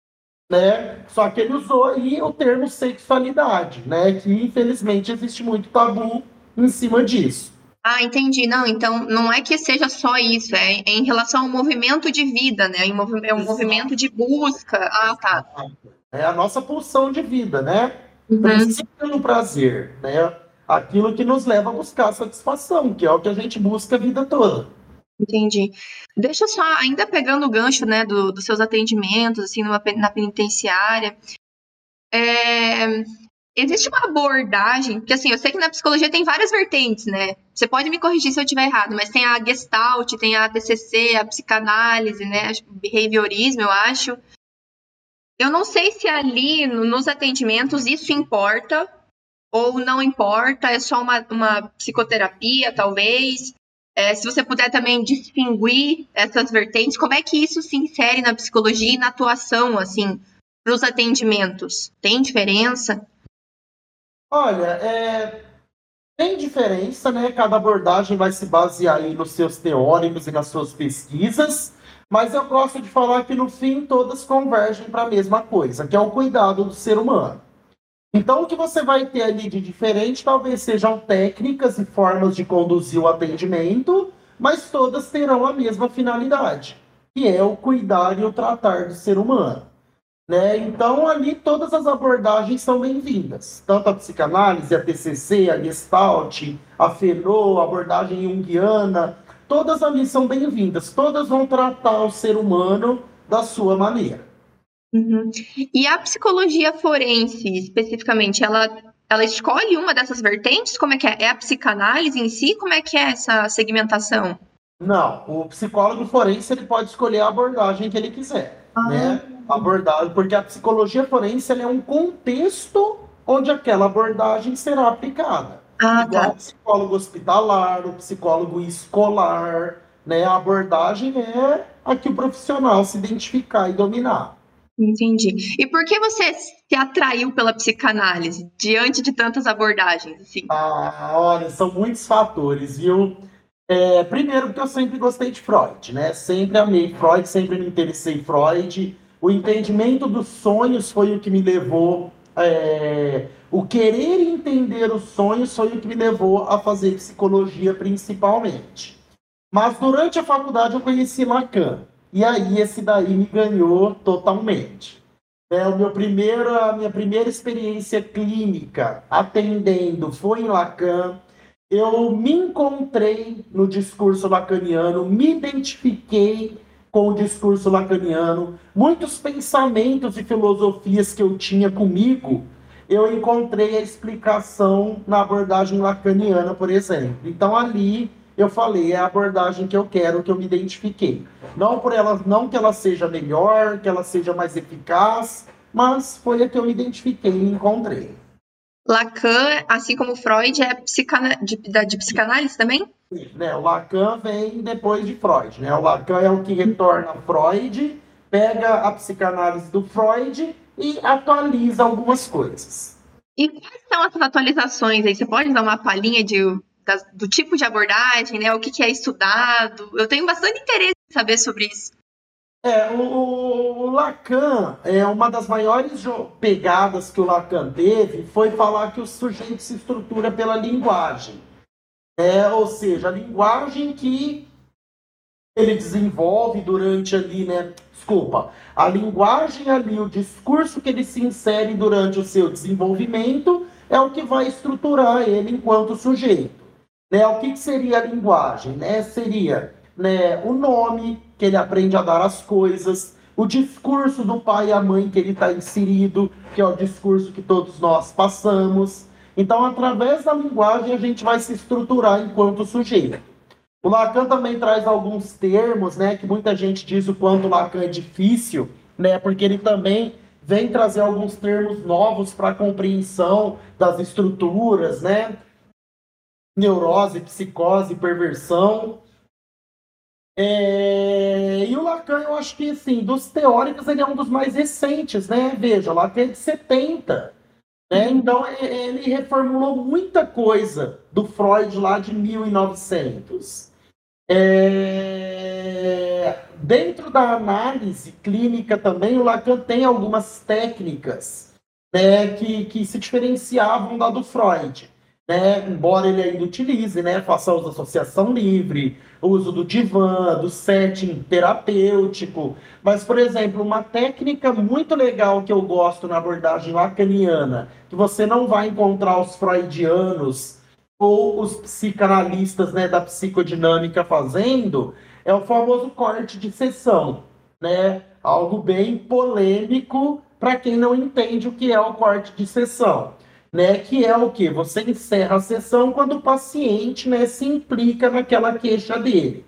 Né? Só que ele usou aí o termo sexualidade, né? que infelizmente existe muito tabu em cima disso. Ah, entendi. Não, então não é que seja só isso, é, em relação ao movimento de vida, né? É um movimento de busca. Ah, tá. É a nossa pulsão de vida, né? Uhum. Princípio do prazer, né? Aquilo que nos leva a buscar satisfação, que é o que a gente busca a vida toda. Entendi. Deixa só, ainda pegando o gancho, né, do, dos seus atendimentos, assim, numa, na penitenciária, é, existe uma abordagem, porque assim, eu sei que na psicologia tem várias vertentes, né? Você pode me corrigir se eu estiver errado, mas tem a Gestalt, tem a TCC, a psicanálise, né? Behaviorismo, eu acho. Eu não sei se ali nos atendimentos isso importa ou não importa, é só uma, uma psicoterapia, talvez. É, se você puder também distinguir essas vertentes, como é que isso se insere na psicologia e na atuação, assim, para os atendimentos? Tem diferença? Olha, é, tem diferença, né? Cada abordagem vai se basear aí nos seus teóricos e nas suas pesquisas, mas eu gosto de falar que no fim todas convergem para a mesma coisa, que é o cuidado do ser humano. Então, o que você vai ter ali de diferente talvez sejam técnicas e formas de conduzir o atendimento, mas todas terão a mesma finalidade, que é o cuidar e o tratar do ser humano. Né? Então, ali todas as abordagens são bem-vindas. Tanto a psicanálise, a TCC, a Gestalt, a Fenô, a abordagem junguiana, todas ali são bem-vindas. Todas vão tratar o ser humano da sua maneira. Uhum. E a psicologia forense, especificamente, ela, ela escolhe uma dessas vertentes? Como é que é? É a psicanálise em si? Como é que é essa segmentação? Não, o psicólogo forense ele pode escolher a abordagem que ele quiser, ah. né? Abordagem, porque a psicologia forense é um contexto onde aquela abordagem será aplicada. Ah, Igual tá. o psicólogo hospitalar, o psicólogo escolar, né? A abordagem é a que o profissional se identificar e dominar. Entendi. E por que você se atraiu pela psicanálise diante de tantas abordagens? Assim? Ah, olha, são muitos fatores, viu? É, primeiro, porque eu sempre gostei de Freud, né? Sempre amei Freud, sempre me interessei em Freud. O entendimento dos sonhos foi o que me levou. É, o querer entender os sonhos foi o que me levou a fazer psicologia, principalmente. Mas durante a faculdade eu conheci Lacan. E aí esse daí me ganhou totalmente. É, o meu primeiro, a minha primeira experiência clínica atendendo foi em Lacan. Eu me encontrei no discurso lacaniano, me identifiquei com o discurso lacaniano. Muitos pensamentos e filosofias que eu tinha comigo, eu encontrei a explicação na abordagem lacaniana, por exemplo. Então ali eu falei, é a abordagem que eu quero, que eu me identifiquei. Não por ela, não que ela seja melhor, que ela seja mais eficaz, mas foi a que eu me identifiquei e encontrei. Lacan, assim como Freud, é psicana... de, de psicanálise também? Sim, né? O Lacan vem depois de Freud. Né? O Lacan é o que retorna Freud, pega a psicanálise do Freud e atualiza algumas coisas. E quais são essas atualizações aí? Você pode dar uma palhinha de das, do tipo de abordagem, né? O que, que, é estudado. Eu tenho bastante interesse em saber sobre isso. É, o, o, Lacan, é uma das maiores pegadas que o Lacan teve foi falar que o sujeito se estrutura pela linguagem. É, ou seja, a linguagem que ele desenvolve durante ali, né? Desculpa, a linguagem ali, o discurso que ele se insere durante o seu desenvolvimento é o que vai estruturar ele enquanto sujeito. Né? O que, que seria a linguagem? Né? Seria né, o nome que ele aprende a dar às coisas, o discurso do pai e a mãe que ele está inserido, que é o discurso que todos nós passamos. Então, através da linguagem, a gente vai se estruturar enquanto sujeito. O Lacan também traz alguns termos, né, que muita gente diz o quanto o Lacan é difícil, né, porque ele também vem trazer alguns termos novos para a compreensão das estruturas, né, neurose, psicose, perversão. É... E o Lacan, eu acho que, assim, dos teóricos, ele é um dos mais recentes, né? Veja, o Lacan é de 70. Né? Então, ele reformulou muita coisa do Freud lá de 1900. É... Dentro da análise clínica também, o Lacan tem algumas técnicas né, que, que se diferenciavam da do Freud né? Embora ele ainda utilize, né? Faça uso da associação livre, uso do divã, do setting terapêutico. Mas, por exemplo, uma técnica muito legal que eu gosto na abordagem lacaniana, que você não vai encontrar os freudianos ou os psicanalistas né, da psicodinâmica fazendo, é o famoso corte de sessão, né? Algo bem polêmico, para quem não entende o que é o corte de sessão. Né, que é o que? Você encerra a sessão quando o paciente né, se implica naquela queixa dele.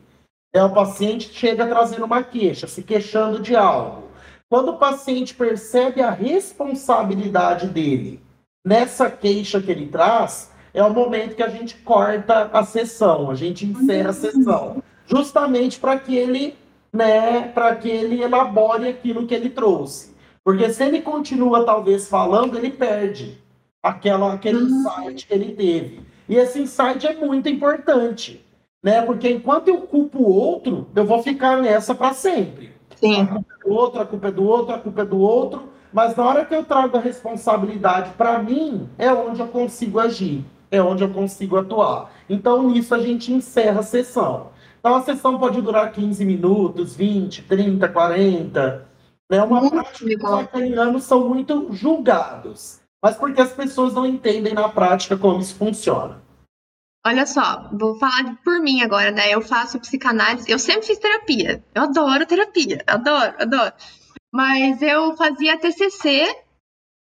É, o paciente chega trazendo uma queixa, se queixando de algo. Quando o paciente percebe a responsabilidade dele nessa queixa que ele traz, é o momento que a gente corta a sessão, a gente encerra a sessão, justamente para que ele, né, para que ele elabore aquilo que ele trouxe. Porque se ele continua talvez falando, ele perde aquela aquele uhum. insight que ele teve. E esse insight é muito importante, né? Porque enquanto eu culpo o outro, eu vou ficar nessa para sempre. Sim. A culpa é do outro, a culpa é do outro, a culpa é do outro. Mas na hora que eu trago a responsabilidade para mim, é onde eu consigo agir é onde eu consigo atuar. Então, nisso a gente encerra a sessão. Então, a sessão pode durar 15 minutos, 20, 30, 40. Né? Uma muito prática que os são muito julgados. Mas porque as pessoas não entendem na prática como isso funciona. Olha só, vou falar por mim agora, né? Eu faço psicanálise, eu sempre fiz terapia. Eu adoro terapia, adoro, adoro. Mas eu fazia TCC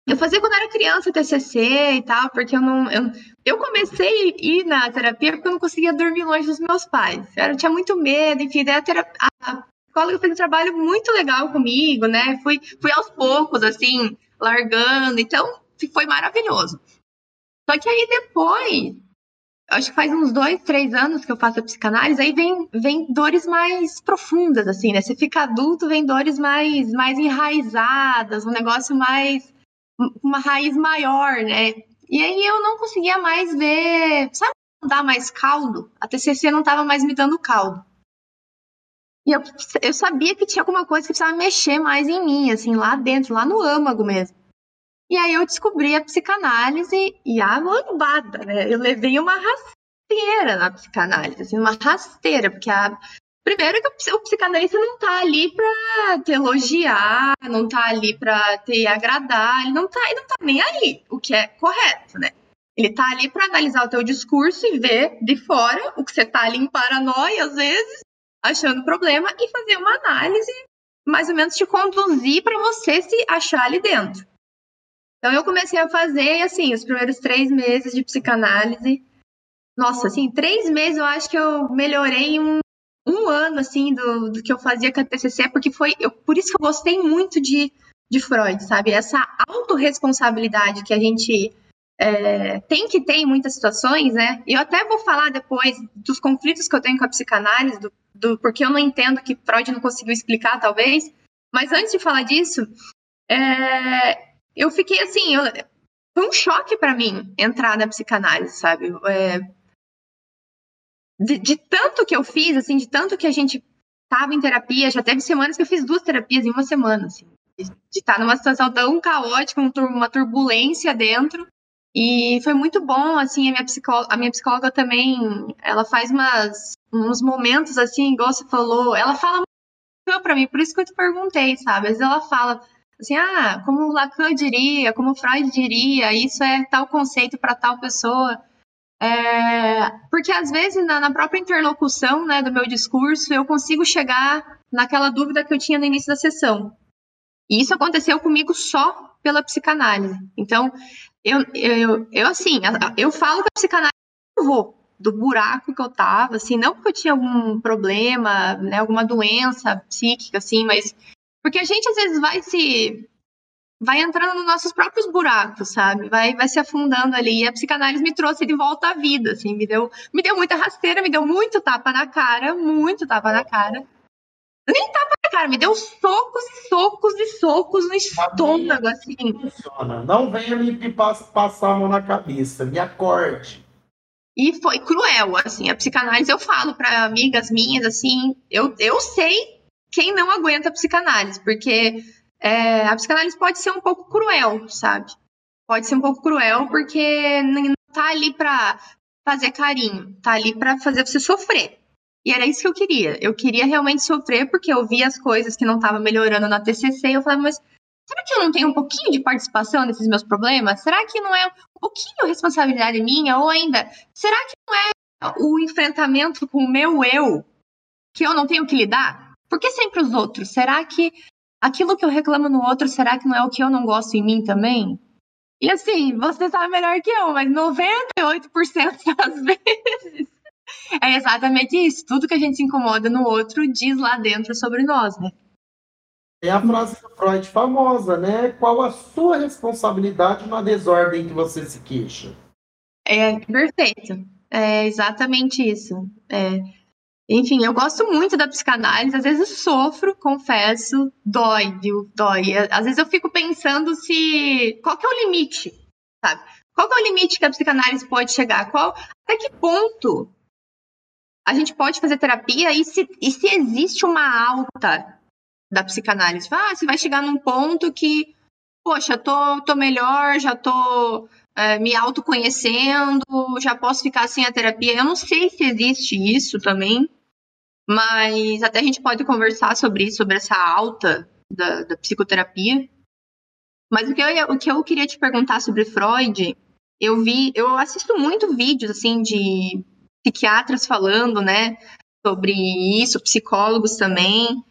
eu fazia quando era criança TCC e tal, porque eu não. Eu, eu comecei a ir na terapia porque eu não conseguia dormir longe dos meus pais. Eu tinha muito medo, enfim, daí a, terapia, a psicóloga fez um trabalho muito legal comigo, né? Fui, fui aos poucos, assim, largando, então foi maravilhoso. Só que aí depois, acho que faz uns dois, três anos que eu faço a psicanálise, aí vem, vem dores mais profundas, assim, né? Você fica adulto, vem dores mais, mais enraizadas, um negócio mais uma raiz maior, né? E aí eu não conseguia mais ver, sabe, não dar mais caldo? A TCC não estava mais me dando caldo. E eu, eu sabia que tinha alguma coisa que precisava mexer mais em mim, assim, lá dentro, lá no âmago mesmo. E aí eu descobri a psicanálise e a lambada, né? Eu levei uma rasteira na psicanálise, uma rasteira, porque a, Primeiro que o psicanalista não tá ali para te elogiar, não tá ali para te agradar, ele não tá, ele não tá nem aí, o que é correto, né? Ele tá ali para analisar o teu discurso e ver de fora o que você tá ali em paranoia às vezes, achando problema e fazer uma análise mais ou menos te conduzir para você se achar ali dentro. Então eu comecei a fazer assim os primeiros três meses de psicanálise. Nossa, assim, três meses eu acho que eu melhorei um um ano, assim, do, do que eu fazia com a TCC, porque foi, eu, por isso que eu gostei muito de, de Freud, sabe? Essa autorresponsabilidade que a gente é, tem que ter em muitas situações, né? E eu até vou falar depois dos conflitos que eu tenho com a psicanálise, do, do, porque eu não entendo que Freud não conseguiu explicar, talvez. Mas antes de falar disso, é, eu fiquei assim, eu, foi um choque para mim entrar na psicanálise, sabe? É, de, de, tanto que eu fiz, assim, de tanto que a gente tava em terapia, já teve semanas que eu fiz duas terapias em uma semana, assim, de, estar numa situação tão caótica, uma turbulência dentro. E foi muito bom, assim, a minha psicóloga, a minha psicóloga também, ela faz umas, uns momentos, assim, igual você falou, ela fala muito pra mim, por isso que eu te perguntei, sabe? Às vezes ela fala assim, ah, como Lacan diria, como Freud diria, isso é tal conceito para tal pessoa. É, porque às vezes na, na, própria interlocução né, do meu discurso eu consigo chegar naquela dúvida que eu tinha no início da sessão. E isso aconteceu comigo só pela psicanálise. Então, eu, eu, eu assim, eu falo que a psicanálise vou do buraco que eu tava, assim, não porque eu tinha algum problema, né, alguma doença psíquica, assim, mas porque a gente às vezes vai se vai entrando nos nossos próprios buracos, sabe? Vai, vai se afundando ali. E a psicanálise me trouxe de volta à vida, assim, me deu, me deu muita rasteira, me deu muito tapa na cara, muito tapa na cara. Nem tapa na cara, me deu socos e socos e socos no estômago, assim. Funciona. Não venha me passar a mão na cabeça, me acorde. E foi cruel, assim, a psicanálise eu falo para amigas minhas, assim, eu, eu sei quem não aguenta a psicanálise, porque é, a psicanálise pode ser um pouco cruel, sabe? Pode ser um pouco cruel porque não tá ali para fazer carinho, tá ali para fazer você sofrer. E era isso que eu queria. Eu queria realmente sofrer porque eu via as coisas que não estavam melhorando na TCC e eu falava, mas será que eu não tenho um pouquinho de participação nesses meus problemas? Será que não é um pouquinho responsabilidade minha? Ou ainda, será que não é o enfrentamento com o meu eu que eu não tenho que lidar? Por que sempre os outros? Será que aquilo que eu reclamo no outro, será que não é o que eu não gosto em mim também? E assim, você sabe melhor que eu, mas 98% das vezes é exatamente isso. Tudo que a gente se incomoda no outro diz lá dentro sobre nós, né? É a frase do Freud famosa, né? Qual a sua responsabilidade na desordem que você se queixa? É perfeito. É exatamente isso. É, enfim, eu gosto muito da psicanálise, às vezes sofro, confesso, dói, viu? Dói. Às vezes eu fico pensando se. Qual que é o limite, sabe? Qual que é o limite que a psicanálise pode chegar? Qual, até que ponto a gente pode fazer terapia e se, e se existe uma alta da psicanálise? Ah, você vai chegar num ponto que, poxa, tô, tô melhor, já tô é, me autoconhecendo, já posso ficar sem a terapia. Eu não sei se existe isso também, mas até a gente pode conversar sobre isso, sobre essa alta da, da psicoterapia. Mas o que, eu, o que eu queria te perguntar sobre Freud, eu vi, eu assisto muito vídeos assim de psiquiatras falando, né, sobre isso, psicólogos também,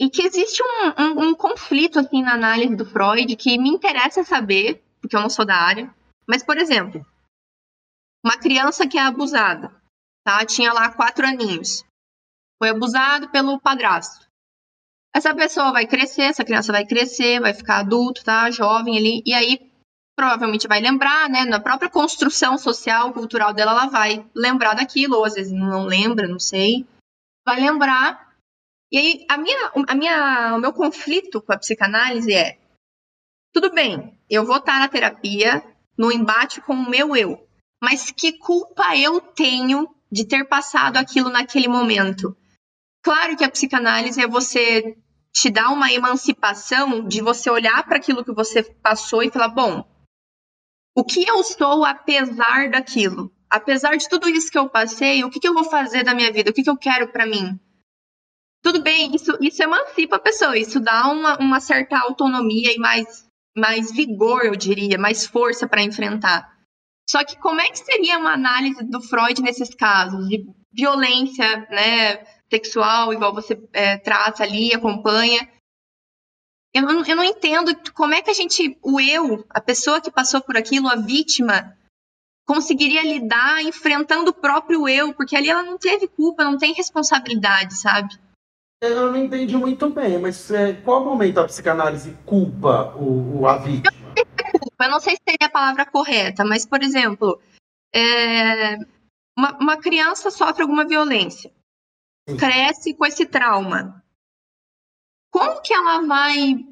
e que existe um, um, um conflito assim na análise do Freud que me interessa saber porque eu não sou da área. Mas, por exemplo, uma criança que é abusada, tá? Tinha lá quatro aninhos. Foi abusado pelo padrasto. Essa pessoa vai crescer, essa criança vai crescer, vai ficar adulto, tá? Jovem ali. E aí, provavelmente vai lembrar, né? Na própria construção social, cultural dela, ela vai lembrar daquilo, ou às vezes não lembra, não sei. Vai lembrar. E aí, a minha, a minha, o meu conflito com a psicanálise é tudo bem, eu vou estar na terapia, no embate com o meu eu, mas que culpa eu tenho de ter passado aquilo naquele momento? Claro que a psicanálise é você te dar uma emancipação de você olhar para aquilo que você passou e falar: bom, o que eu sou apesar daquilo? Apesar de tudo isso que eu passei, o que, que eu vou fazer da minha vida? O que, que eu quero para mim? Tudo bem, isso, isso emancipa a pessoa, isso dá uma, uma certa autonomia e mais mais vigor, eu diria, mais força para enfrentar. Só que como é que seria uma análise do Freud nesses casos de violência, né, sexual, igual você é, trata ali, acompanha? Eu não, eu não entendo como é que a gente, o eu, a pessoa que passou por aquilo, a vítima, conseguiria lidar enfrentando o próprio eu, porque ali ela não teve culpa, não tem responsabilidade, sabe? Eu não entendi muito bem, mas é, qual momento a psicanálise culpa o, o a vítima? Eu não sei se seria a palavra correta, mas, por exemplo, é, uma, uma, criança sofre alguma violência, Sim. cresce com esse trauma. Como que ela vai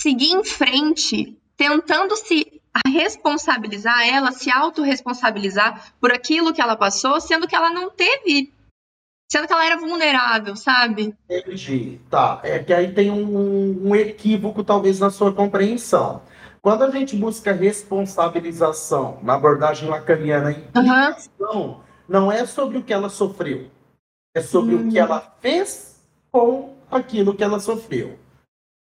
seguir em frente tentando se responsabilizar, ela se autorresponsabilizar por aquilo que ela passou, sendo que ela não teve sendo que ela era vulnerável, sabe? Entendi. Tá. É que aí tem um, um equívoco, talvez, na sua compreensão. Quando a gente busca responsabilização na abordagem lacaniana, uhum. não é sobre o que ela sofreu, é sobre o que hum. ela fez com aquilo que ela sofreu.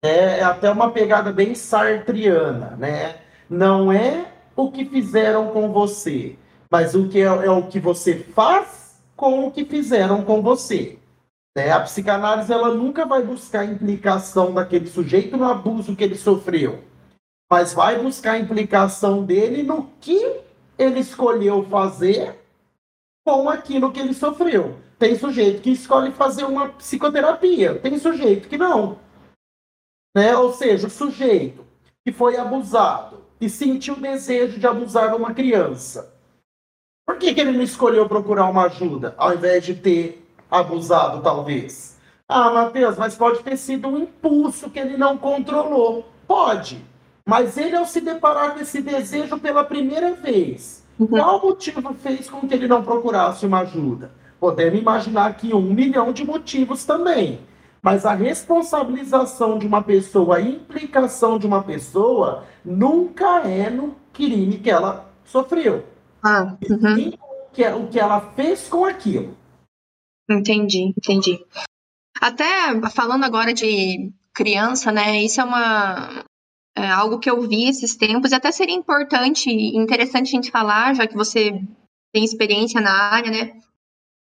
É, é até uma pegada bem sartriana, né? Não é o que fizeram com você, mas o que é, é o que você faz com o que fizeram com você. Né? A psicanálise ela nunca vai buscar a implicação daquele sujeito no abuso que ele sofreu, mas vai buscar a implicação dele no que ele escolheu fazer com aquilo que ele sofreu. Tem sujeito que escolhe fazer uma psicoterapia, tem sujeito que não. Né? Ou seja, o sujeito que foi abusado e sentiu desejo de abusar uma criança por que, que ele não escolheu procurar uma ajuda, ao invés de ter abusado, talvez? Ah, Matheus, mas pode ter sido um impulso que ele não controlou. Pode. Mas ele, ao se deparar com esse desejo pela primeira vez, uhum. qual motivo fez com que ele não procurasse uma ajuda? Podemos imaginar aqui um milhão de motivos também. Mas a responsabilização de uma pessoa, a implicação de uma pessoa, nunca é no crime que ela sofreu. Ah, uhum. o, que, o que ela fez com aquilo. Entendi, entendi. Até falando agora de criança, né? Isso é uma é algo que eu vi esses tempos e até seria importante e interessante a gente falar, já que você tem experiência na área, né?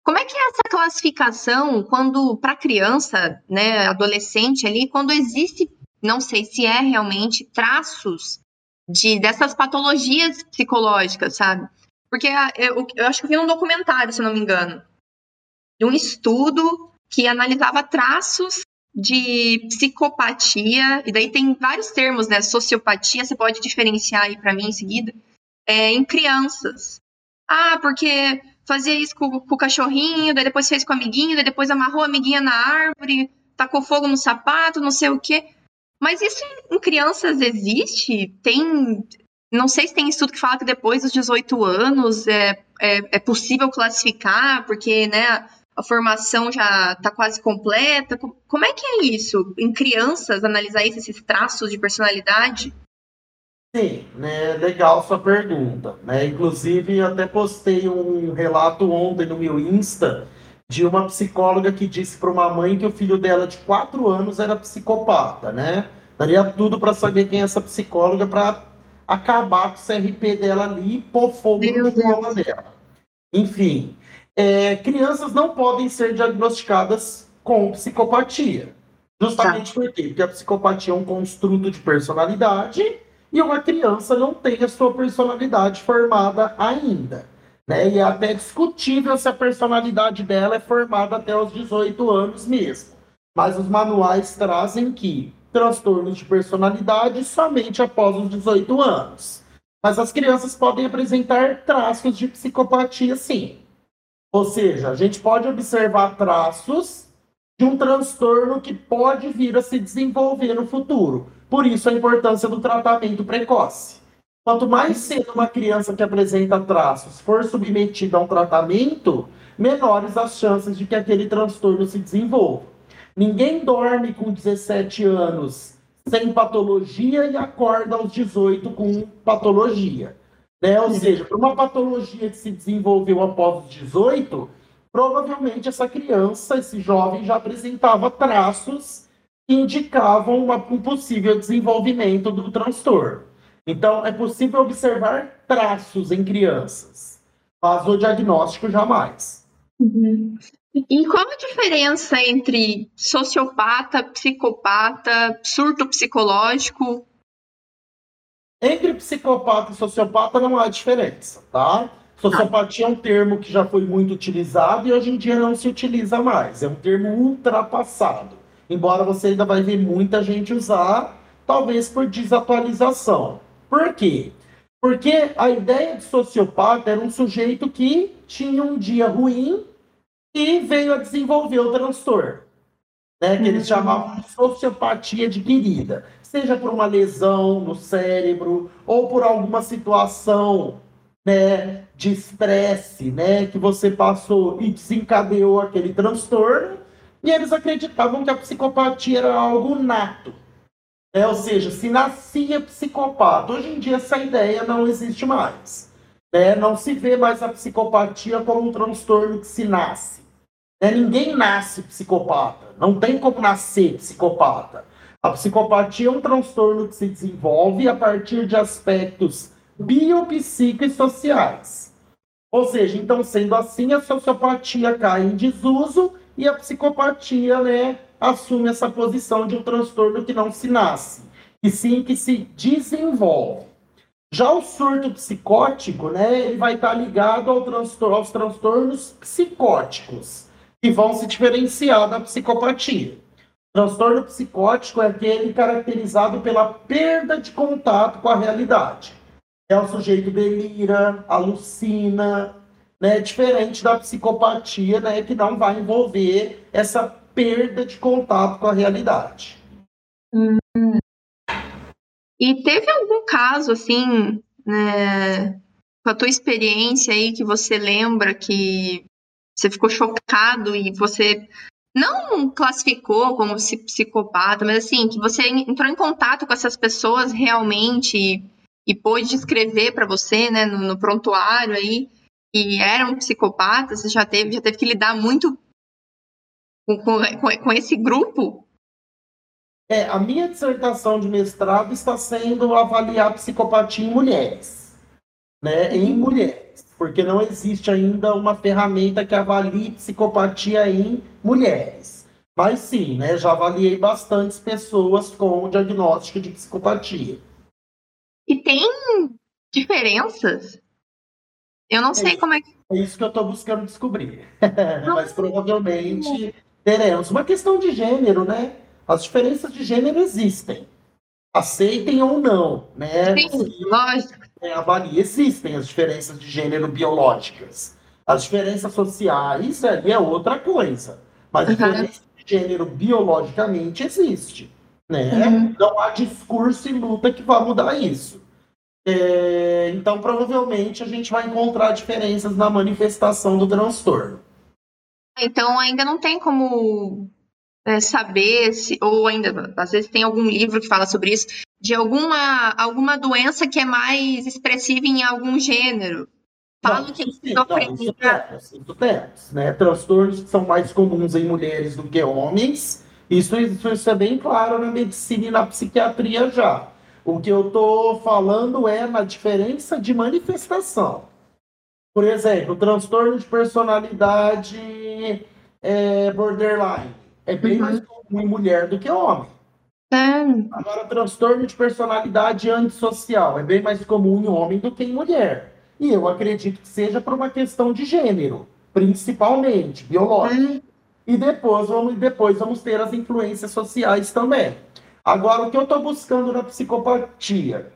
Como é que é essa classificação quando para criança, né, adolescente ali, quando existe, não sei se é realmente traços de dessas patologias psicológicas, sabe? Porque eu, eu acho que eu vi um documentário, se não me engano, de um estudo que analisava traços de psicopatia, e daí tem vários termos, né? Sociopatia, você pode diferenciar aí para mim em seguida, é, em crianças. Ah, porque fazia isso com, com, o cachorrinho, daí depois fez com o amiguinho, daí depois amarrou a amiguinha na árvore, tacou fogo no sapato, não sei o quê. Mas isso em crianças existe? Tem. Não sei se tem estudo que fala que depois dos 18 anos é, é, é possível classificar, porque né, a formação já está quase completa. Como é que é isso? Em crianças, analisar esses traços de personalidade? Sim, né, legal sua pergunta. Né? Inclusive, até postei um relato ontem no meu Insta de uma psicóloga que disse para uma mãe que o filho dela de 4 anos era psicopata, né? Daria tudo para saber quem é essa psicóloga para acabar com o CRP dela ali e pôr fogo escola dela. Enfim, é, crianças não podem ser diagnosticadas com psicopatia. Justamente tá. por quê? Porque a psicopatia é um construto de personalidade e uma criança não tem a sua personalidade formada ainda. Né? E é até discutível se a personalidade dela é formada até os 18 anos mesmo. Mas os manuais trazem que transtornos de personalidade somente após os 18 anos. Mas as crianças podem apresentar traços de psicopatia, sim. Ou seja, a gente pode observar traços de um transtorno que pode vir a se desenvolver no futuro. Por isso a importância do tratamento precoce. Quanto mais cedo uma criança que apresenta traços for submetida a um tratamento, menores as chances de que aquele transtorno se desenvolva. Ninguém dorme com 17 anos sem patologia e acorda aos 18 com patologia. Né? Ou seja, para uma patologia que se desenvolveu após os 18, provavelmente essa criança, esse jovem, já apresentava traços que indicavam uma, um possível desenvolvimento do transtorno. Então, é possível observar traços em crianças, mas o diagnóstico jamais. Uhum. E qual a diferença entre sociopata, psicopata, surto psicológico? Entre psicopata e sociopata não há diferença, tá? Sociopatia é um termo que já foi muito utilizado e hoje em dia não se utiliza mais. É um termo ultrapassado. Embora você ainda vai ver muita gente usar, talvez por desatualização. Por quê? Porque a ideia de sociopata era um sujeito que tinha um dia ruim e veio a desenvolver o transtorno, né? Que eles uhum. chamavam de sociopatia adquirida, seja por uma lesão no cérebro ou por alguma situação, né, de estresse, né, que você passou e desencadeou aquele transtorno, e eles acreditavam que a psicopatia era algo nato. É, ou seja, se nascia psicopata. Hoje em dia essa ideia não existe mais. Né? Não se vê mais a psicopatia como um transtorno que se nasce. Né? Ninguém nasce psicopata. Não tem como nascer psicopata. A psicopatia é um transtorno que se desenvolve a partir de aspectos biopsicossociais. Ou seja, então, sendo assim, a sociopatia cai em desuso e a psicopatia né, assume essa posição de um transtorno que não se nasce, e sim que se desenvolve. Já o surto psicótico, né, ele vai estar ligado ao transtor aos transtornos psicóticos que vão se diferenciar da psicopatia. O transtorno psicótico é aquele caracterizado pela perda de contato com a realidade. É o sujeito delira, alucina, né? Diferente da psicopatia, né? Que não vai envolver essa perda de contato com a realidade. Hum. E teve algum caso, assim, né, com a tua experiência aí, que você lembra que você ficou chocado e você não classificou como psicopata, mas assim, que você entrou em contato com essas pessoas realmente e, e pôde descrever para você, né, no, no, prontuário aí, que eram psicopatas, você já teve, já teve que lidar muito com, com, com esse grupo? É, a minha dissertação de mestrado está sendo avaliar psicopatia em mulheres. né, em mulheres, porque não existe ainda uma ferramenta que avalie psicopatia em mulheres. Mas sim, né, já avaliei bastantes pessoas com diagnóstico de psicopatia. E tem diferenças? Eu não é sei como é que. É isso que eu estou buscando descobrir. Mas provavelmente teremos. Uma questão de gênero, né? As diferenças de gênero existem. Aceitem ou não, né? Sim, lógico. É, avalie. Existem as diferenças de gênero biológicas. As diferenças sociais aí é outra coisa. Mas uhum. diferença de gênero biologicamente existe. Né? Uhum. Não há discurso e luta que vá mudar isso. É, então, provavelmente, a gente vai encontrar diferenças na manifestação do transtorno. Então, ainda não tem como é, saber se, ou ainda, às vezes tem algum livro que fala sobre isso, de alguma, alguma doença que é mais expressiva em algum gênero. Falo que não, temos, né? Transtornos que são mais comuns em mulheres do que homens. Isso, isso, isso é bem claro na medicina e na psiquiatria já. O que eu estou falando é na diferença de manifestação. Por exemplo, transtorno de personalidade é, borderline é bem uhum. mais comum em mulher do que homem. É. Agora, transtorno de personalidade antissocial é bem mais comum em homem do que em mulher. E eu acredito que seja por uma questão de gênero, principalmente, biológico. É. E depois vamos, depois vamos ter as influências sociais também. Agora, o que eu estou buscando na psicopatia?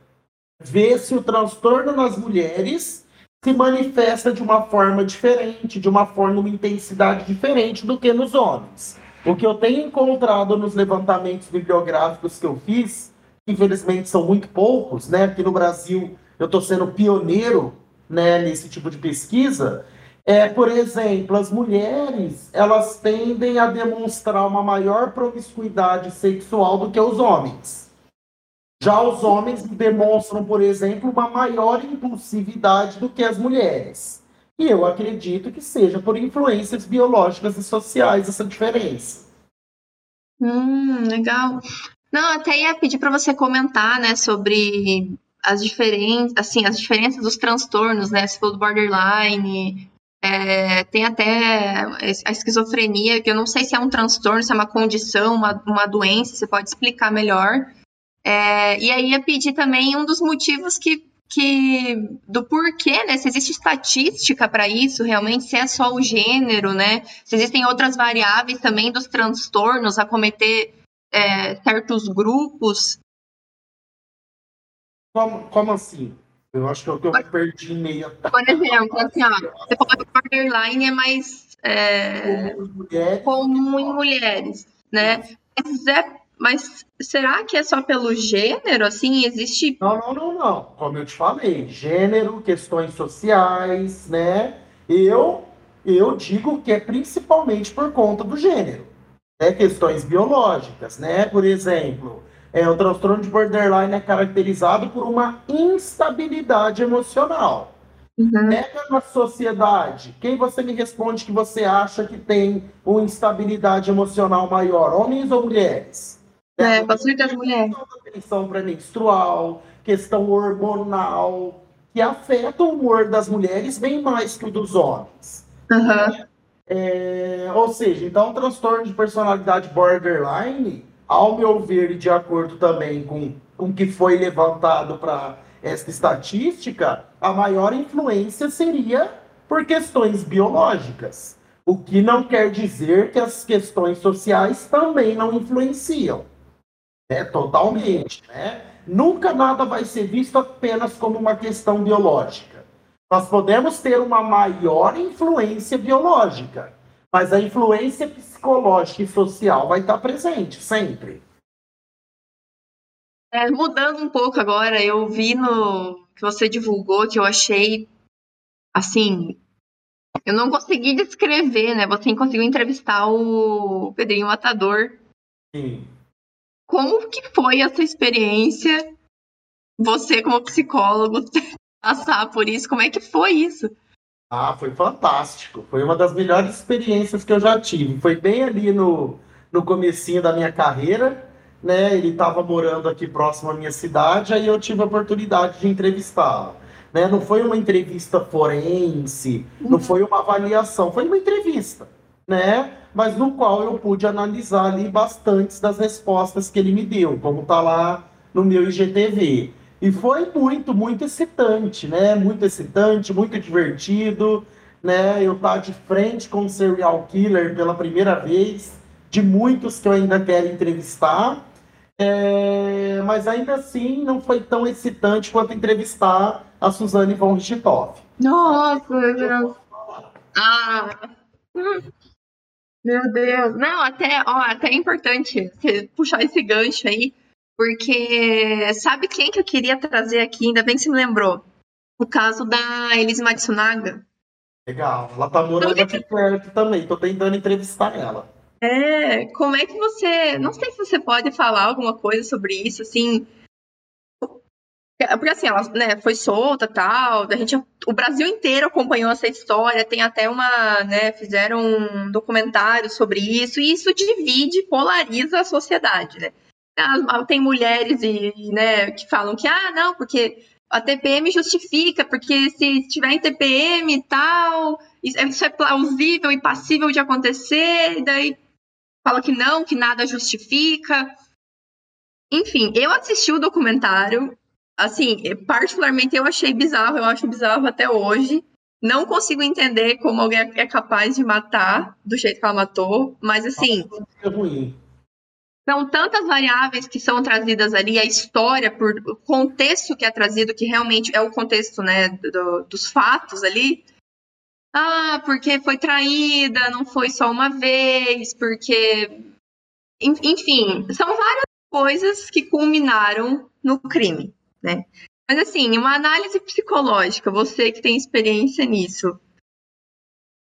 Ver se o transtorno nas mulheres se manifesta de uma forma diferente, de uma forma, uma intensidade diferente do que nos homens. O que eu tenho encontrado nos levantamentos bibliográficos que eu fiz, infelizmente são muito poucos, né? Aqui no Brasil eu estou sendo pioneiro né, nesse tipo de pesquisa, é, por exemplo, as mulheres elas tendem a demonstrar uma maior promiscuidade sexual do que os homens. Já os homens demonstram, por exemplo, uma maior impulsividade do que as mulheres. E eu acredito que seja por influências biológicas e sociais essa diferença. Hum, legal. Não, até ia pedir para você comentar, né, sobre as diferentes, assim, as diferenças dos transtornos, né? Se for do borderline, é, tem até a esquizofrenia, que eu não sei se é um transtorno, se é uma condição, uma, uma doença, você pode explicar melhor. É, e aí ia pedir também um dos motivos que, que do porquê, né? Se existe estatística para isso, realmente, se é só o gênero, né? Se existem outras variáveis também dos transtornos a cometer é, certos grupos. Como, como assim? Eu acho que eu, eu perdi em meio. Por exemplo, assim, ó, você falou que borderline é mais é, comum em mulheres, né? Mas, é, mas será que é só pelo gênero? Assim, existe. Não, não, não, não. Como eu te falei, gênero, questões sociais, né? Eu, eu digo que é principalmente por conta do gênero. Né? Questões biológicas, né? Por exemplo, é, o transtorno de borderline é caracterizado por uma instabilidade emocional. Uhum. Pega na sociedade, quem você me responde que você acha que tem uma instabilidade emocional maior, homens ou mulheres? É, bastante as mulheres. Questão pré-menstrual, questão hormonal, que afeta o humor das mulheres bem mais que o dos homens. Uhum. É, ou seja, então o transtorno de personalidade borderline ao meu ver, e de acordo também com o que foi levantado para esta estatística, a maior influência seria por questões biológicas. O que não quer dizer que as questões sociais também não influenciam. É totalmente, né? Nunca nada vai ser visto apenas como uma questão biológica. Nós podemos ter uma maior influência biológica, mas a influência psicológica e social vai estar presente sempre. É, mudando um pouco agora, eu vi no que você divulgou que eu achei assim, eu não consegui descrever, né? Você conseguiu entrevistar o Pedrinho Matador. Sim. Como que foi essa experiência? Você como psicólogo passar por isso, como é que foi isso? Ah, foi fantástico. Foi uma das melhores experiências que eu já tive. Foi bem ali no, no comecinho da minha carreira, né? Ele estava morando aqui próximo à minha cidade, aí eu tive a oportunidade de entrevistá-lo. Né? Não foi uma entrevista forense, não uhum. foi uma avaliação, foi uma entrevista, né? Mas no qual eu pude analisar ali bastantes das respostas que ele me deu, como está lá no meu IGTV. E foi muito, muito excitante, né? Muito excitante, muito divertido, né? Eu estar tá de frente com o serial killer pela primeira vez, de muitos que eu ainda quero entrevistar. É... Mas ainda assim não foi tão excitante quanto entrevistar a Suzane von Richthofen. Nossa, Deus. Ah. Meu Deus. Não, até, ó, até é importante você puxar esse gancho aí, porque sabe quem que eu queria trazer aqui? Ainda bem que você me lembrou. O caso da Elise Matsunaga. Legal. Ela tá morando aqui perto também. Tô tentando entrevistar ela. É, como é que você. Não sei se você pode falar alguma coisa sobre isso, assim. Porque assim, ela né, foi solta tal. A gente, o Brasil inteiro acompanhou essa história. Tem até uma. Né, fizeram um documentário sobre isso. E isso divide, polariza a sociedade, né? Tem mulheres e, né, que falam que, ah, não, porque a TPM justifica, porque se tiver em TPM e tal, isso é plausível e passível de acontecer, e daí fala que não, que nada justifica. Enfim, eu assisti o documentário, assim, particularmente eu achei bizarro, eu acho bizarro até hoje. Não consigo entender como alguém é capaz de matar do jeito que ela matou, mas assim. É ruim. São tantas variáveis que são trazidas ali, a história, por o contexto que é trazido, que realmente é o contexto né, do, dos fatos ali. Ah, porque foi traída, não foi só uma vez, porque. Enfim, são várias coisas que culminaram no crime, né? Mas assim, uma análise psicológica, você que tem experiência nisso,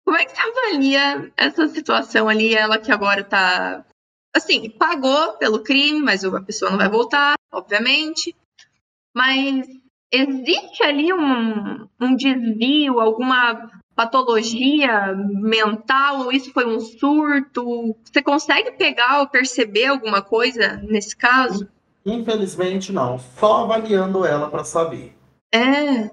como é que você avalia essa situação ali, ela que agora está assim, pagou pelo crime, mas a pessoa não vai voltar, obviamente. Mas existe ali um, um desvio, alguma patologia mental, ou isso foi um surto? Você consegue pegar ou perceber alguma coisa nesse caso? Infelizmente não, só avaliando ela para saber. É.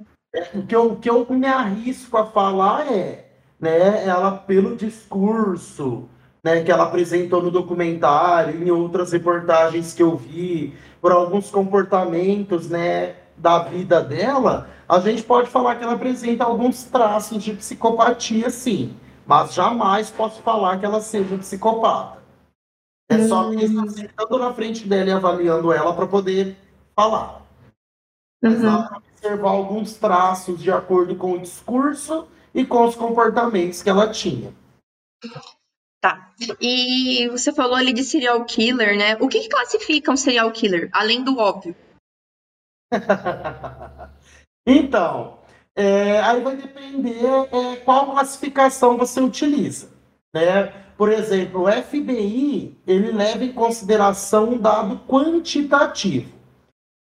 O que, eu, o que eu me arrisco a falar é, né, ela pelo discurso, né, que ela apresentou no documentário, em outras reportagens que eu vi, por alguns comportamentos, né, da vida dela, a gente pode falar que ela apresenta alguns traços de psicopatia, sim, mas jamais posso falar que ela seja psicopata. É hum. só me sentando na frente dela e avaliando ela para poder falar. Uhum. para observar alguns traços de acordo com o discurso e com os comportamentos que ela tinha. Tá. E você falou ali de serial killer, né? O que, que classifica um serial killer, além do óbvio? então, é, aí vai depender é, qual classificação você utiliza. Né? Por exemplo, o FBI ele leva em consideração um dado quantitativo.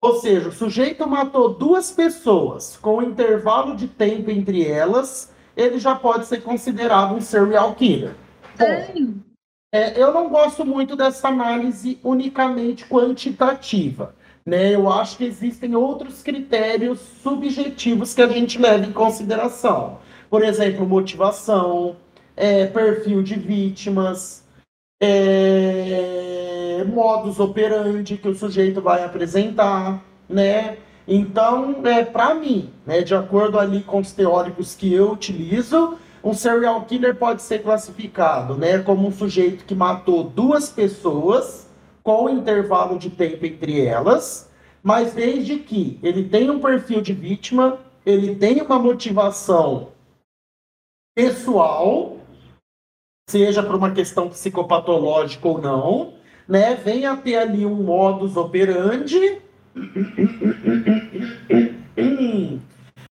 Ou seja, o sujeito matou duas pessoas com um intervalo de tempo entre elas, ele já pode ser considerado um serial killer. É, eu não gosto muito dessa análise unicamente quantitativa. Né? Eu acho que existem outros critérios subjetivos que a gente leva em consideração. Por exemplo, motivação, é, perfil de vítimas, é, modus operandi que o sujeito vai apresentar, né? Então, é, para mim, né, de acordo ali com os teóricos que eu utilizo, um serial killer pode ser classificado né, como um sujeito que matou duas pessoas com intervalo de tempo entre elas, mas desde que ele tenha um perfil de vítima, ele tenha uma motivação pessoal, seja por uma questão psicopatológica ou não, né, venha ter ali um modus operandi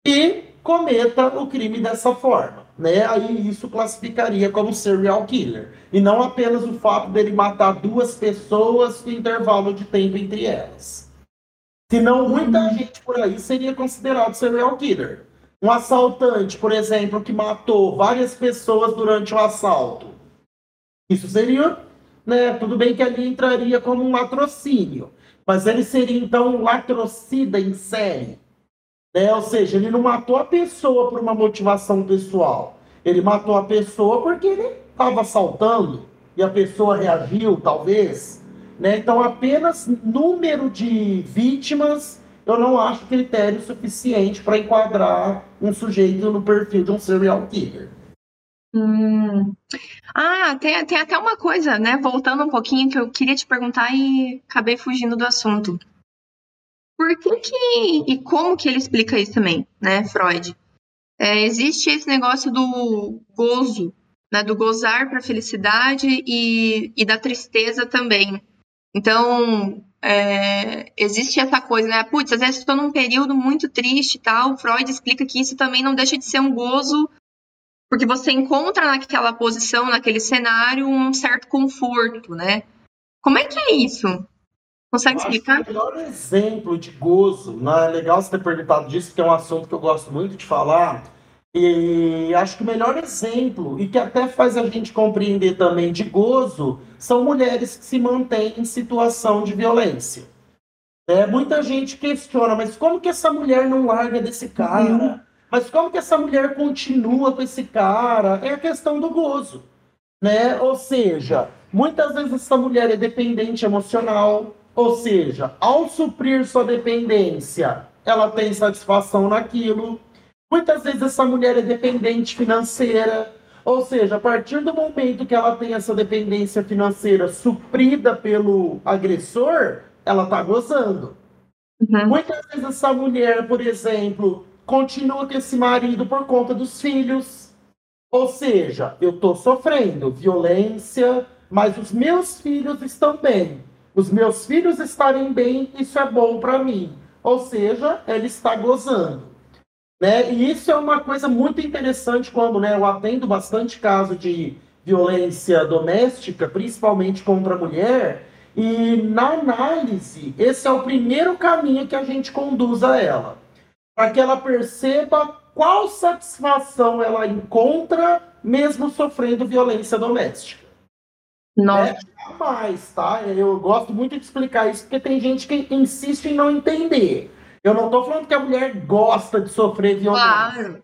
e cometa o crime dessa forma né? Aí isso classificaria como serial killer. E não apenas o fato dele matar duas pessoas com intervalo de tempo entre elas. Senão muita uhum. gente por aí seria considerado serial killer. Um assaltante, por exemplo, que matou várias pessoas durante o assalto. Isso seria, né? Tudo bem que ali entraria como um latrocínio. Mas ele seria então um latrocida em série. Né? Ou seja, ele não matou a pessoa por uma motivação pessoal. Ele matou a pessoa porque ele estava assaltando e a pessoa reagiu, talvez. Né? Então, apenas número de vítimas eu não acho critério suficiente para enquadrar um sujeito no perfil de um serial killer. Hum. Ah, tem, tem até uma coisa, né? Voltando um pouquinho, que eu queria te perguntar e acabei fugindo do assunto. Por que, que e como que ele explica isso também, né, Freud? É, existe esse negócio do gozo, né, do gozar para a felicidade e, e da tristeza também. Então, é, existe essa coisa, né? Putz, às vezes estou num período muito triste e tal. Freud explica que isso também não deixa de ser um gozo, porque você encontra naquela posição, naquele cenário, um certo conforto, né? Como é que é isso? Consegue explicar? o melhor exemplo de gozo, né? é legal você ter perguntado disso, porque é um assunto que eu gosto muito de falar. E acho que o melhor exemplo, e que até faz a gente compreender também de gozo, são mulheres que se mantêm em situação de violência. É, muita gente questiona, mas como que essa mulher não larga desse cara? Uhum. Mas como que essa mulher continua com esse cara? É a questão do gozo. Né? Ou seja, muitas vezes essa mulher é dependente emocional, ou seja, ao suprir sua dependência, ela tem satisfação naquilo. Muitas vezes essa mulher é dependente financeira, ou seja, a partir do momento que ela tem essa dependência financeira suprida pelo agressor, ela está gozando. Uhum. Muitas vezes essa mulher, por exemplo, continua com esse marido por conta dos filhos. Ou seja, eu estou sofrendo violência, mas os meus filhos estão bem. Os meus filhos estarem bem, isso é bom para mim. Ou seja, ela está gozando. Né? E isso é uma coisa muito interessante quando né, eu atendo bastante caso de violência doméstica, principalmente contra a mulher, e na análise, esse é o primeiro caminho que a gente conduz a ela. Para que ela perceba qual satisfação ela encontra mesmo sofrendo violência doméstica. Nossa. É, jamais, tá? Eu gosto muito de explicar isso porque tem gente que insiste em não entender. Eu não estou falando que a mulher gosta de sofrer violência. Claro.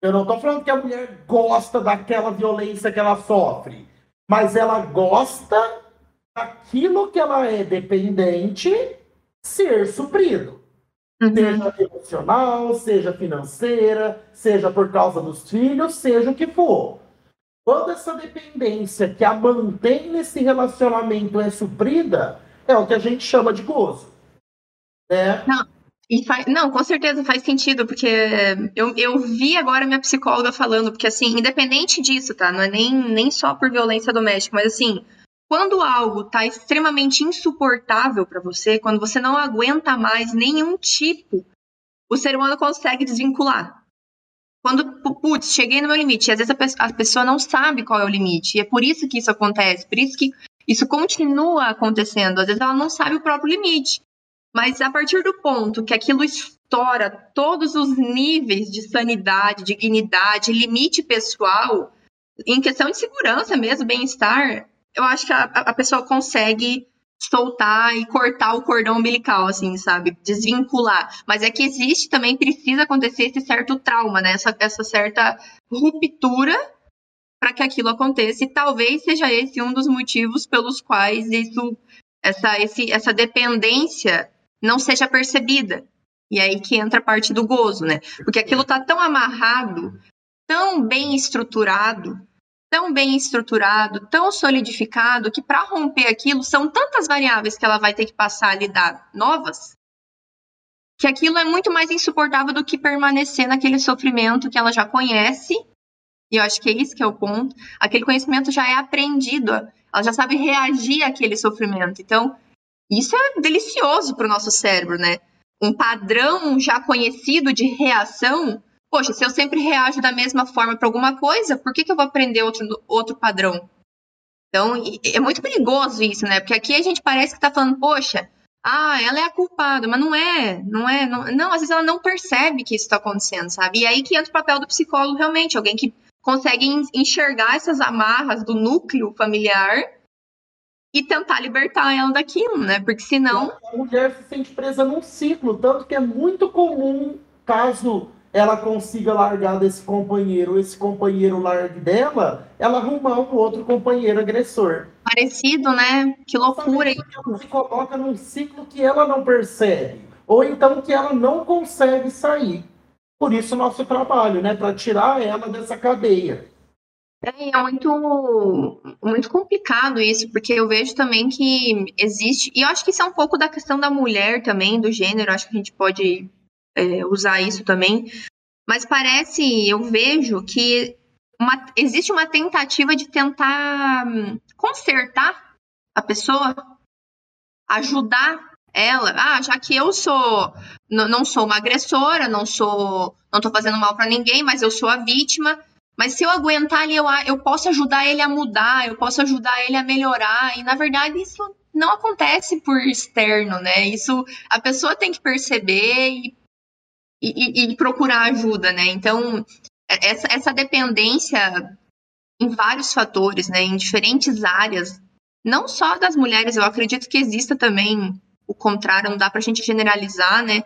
Eu não estou falando que a mulher gosta daquela violência que ela sofre. Mas ela gosta daquilo que ela é dependente ser suprido. Uhum. Seja emocional, seja financeira, seja por causa dos filhos, seja o que for. Quando essa dependência que a mantém nesse relacionamento é suprida, é o que a gente chama de gozo. Né? Não. E faz, não, com certeza faz sentido, porque eu, eu vi agora minha psicóloga falando, porque assim, independente disso, tá? Não é nem, nem só por violência doméstica, mas assim, quando algo tá extremamente insuportável para você, quando você não aguenta mais nenhum tipo, o ser humano consegue desvincular. Quando, putz, cheguei no meu limite, e às vezes a, pe a pessoa não sabe qual é o limite, e é por isso que isso acontece, por isso que isso continua acontecendo, às vezes ela não sabe o próprio limite. Mas a partir do ponto que aquilo estoura todos os níveis de sanidade, dignidade, limite pessoal, em questão de segurança mesmo, bem-estar, eu acho que a, a, pessoa consegue soltar e cortar o cordão umbilical, assim, sabe? Desvincular. Mas é que existe também, precisa acontecer esse certo trauma, né? Essa, essa certa ruptura para que aquilo aconteça. E talvez seja esse um dos motivos pelos quais isso, essa, esse, essa dependência não seja percebida. E aí que entra a parte do gozo, né? Porque aquilo tá tão amarrado, tão bem estruturado, tão bem estruturado, tão solidificado, que para romper aquilo são tantas variáveis que ela vai ter que passar a lidar novas, que aquilo é muito mais insuportável do que permanecer naquele sofrimento que ela já conhece. E eu acho que é isso que é o ponto. Aquele conhecimento já é aprendido, ela já sabe reagir àquele sofrimento. Então, isso é delicioso para o nosso cérebro, né? Um padrão já conhecido de reação. Poxa, se eu sempre reajo da mesma forma para alguma coisa, por que, que eu vou aprender outro, outro padrão? Então, é muito perigoso isso, né? Porque aqui a gente parece que está falando, poxa, ah, ela é a culpada, mas não é, não é, não, não, às vezes ela não percebe que isso está acontecendo, sabe? E aí que entra o papel do psicólogo realmente, alguém que consegue enxergar essas amarras do núcleo familiar e tentar libertar ela daquilo, né? Porque senão. A mulher se sente presa num ciclo, tanto que é muito comum caso ela consiga largar desse companheiro, esse companheiro largue dela, ela arrumar um outro companheiro agressor. Parecido, né? Que loucura. Ela se coloca num ciclo que ela não percebe, ou então que ela não consegue sair. Por isso nosso trabalho, né, para tirar ela dessa cadeia. É, é muito, muito complicado isso, porque eu vejo também que existe, e eu acho que isso é um pouco da questão da mulher também, do gênero, acho que a gente pode é, usar isso também, mas parece, eu vejo que uma, existe uma tentativa de tentar hum, consertar a pessoa, ajudar ela. Ah, já que eu sou, não sou uma agressora, não sou, não tô fazendo mal para ninguém, mas eu sou a vítima. Mas se eu aguentar ali, eu, eu posso ajudar ele a mudar, eu posso ajudar ele a melhorar. E na verdade isso não acontece por externo, né? Isso a pessoa tem que perceber e, e, e procurar ajuda, né? Então é, essa, essa dependência em vários fatores, né? Em diferentes áreas, não só das mulheres, eu acredito que exista também o contrário, não dá para a gente generalizar, né?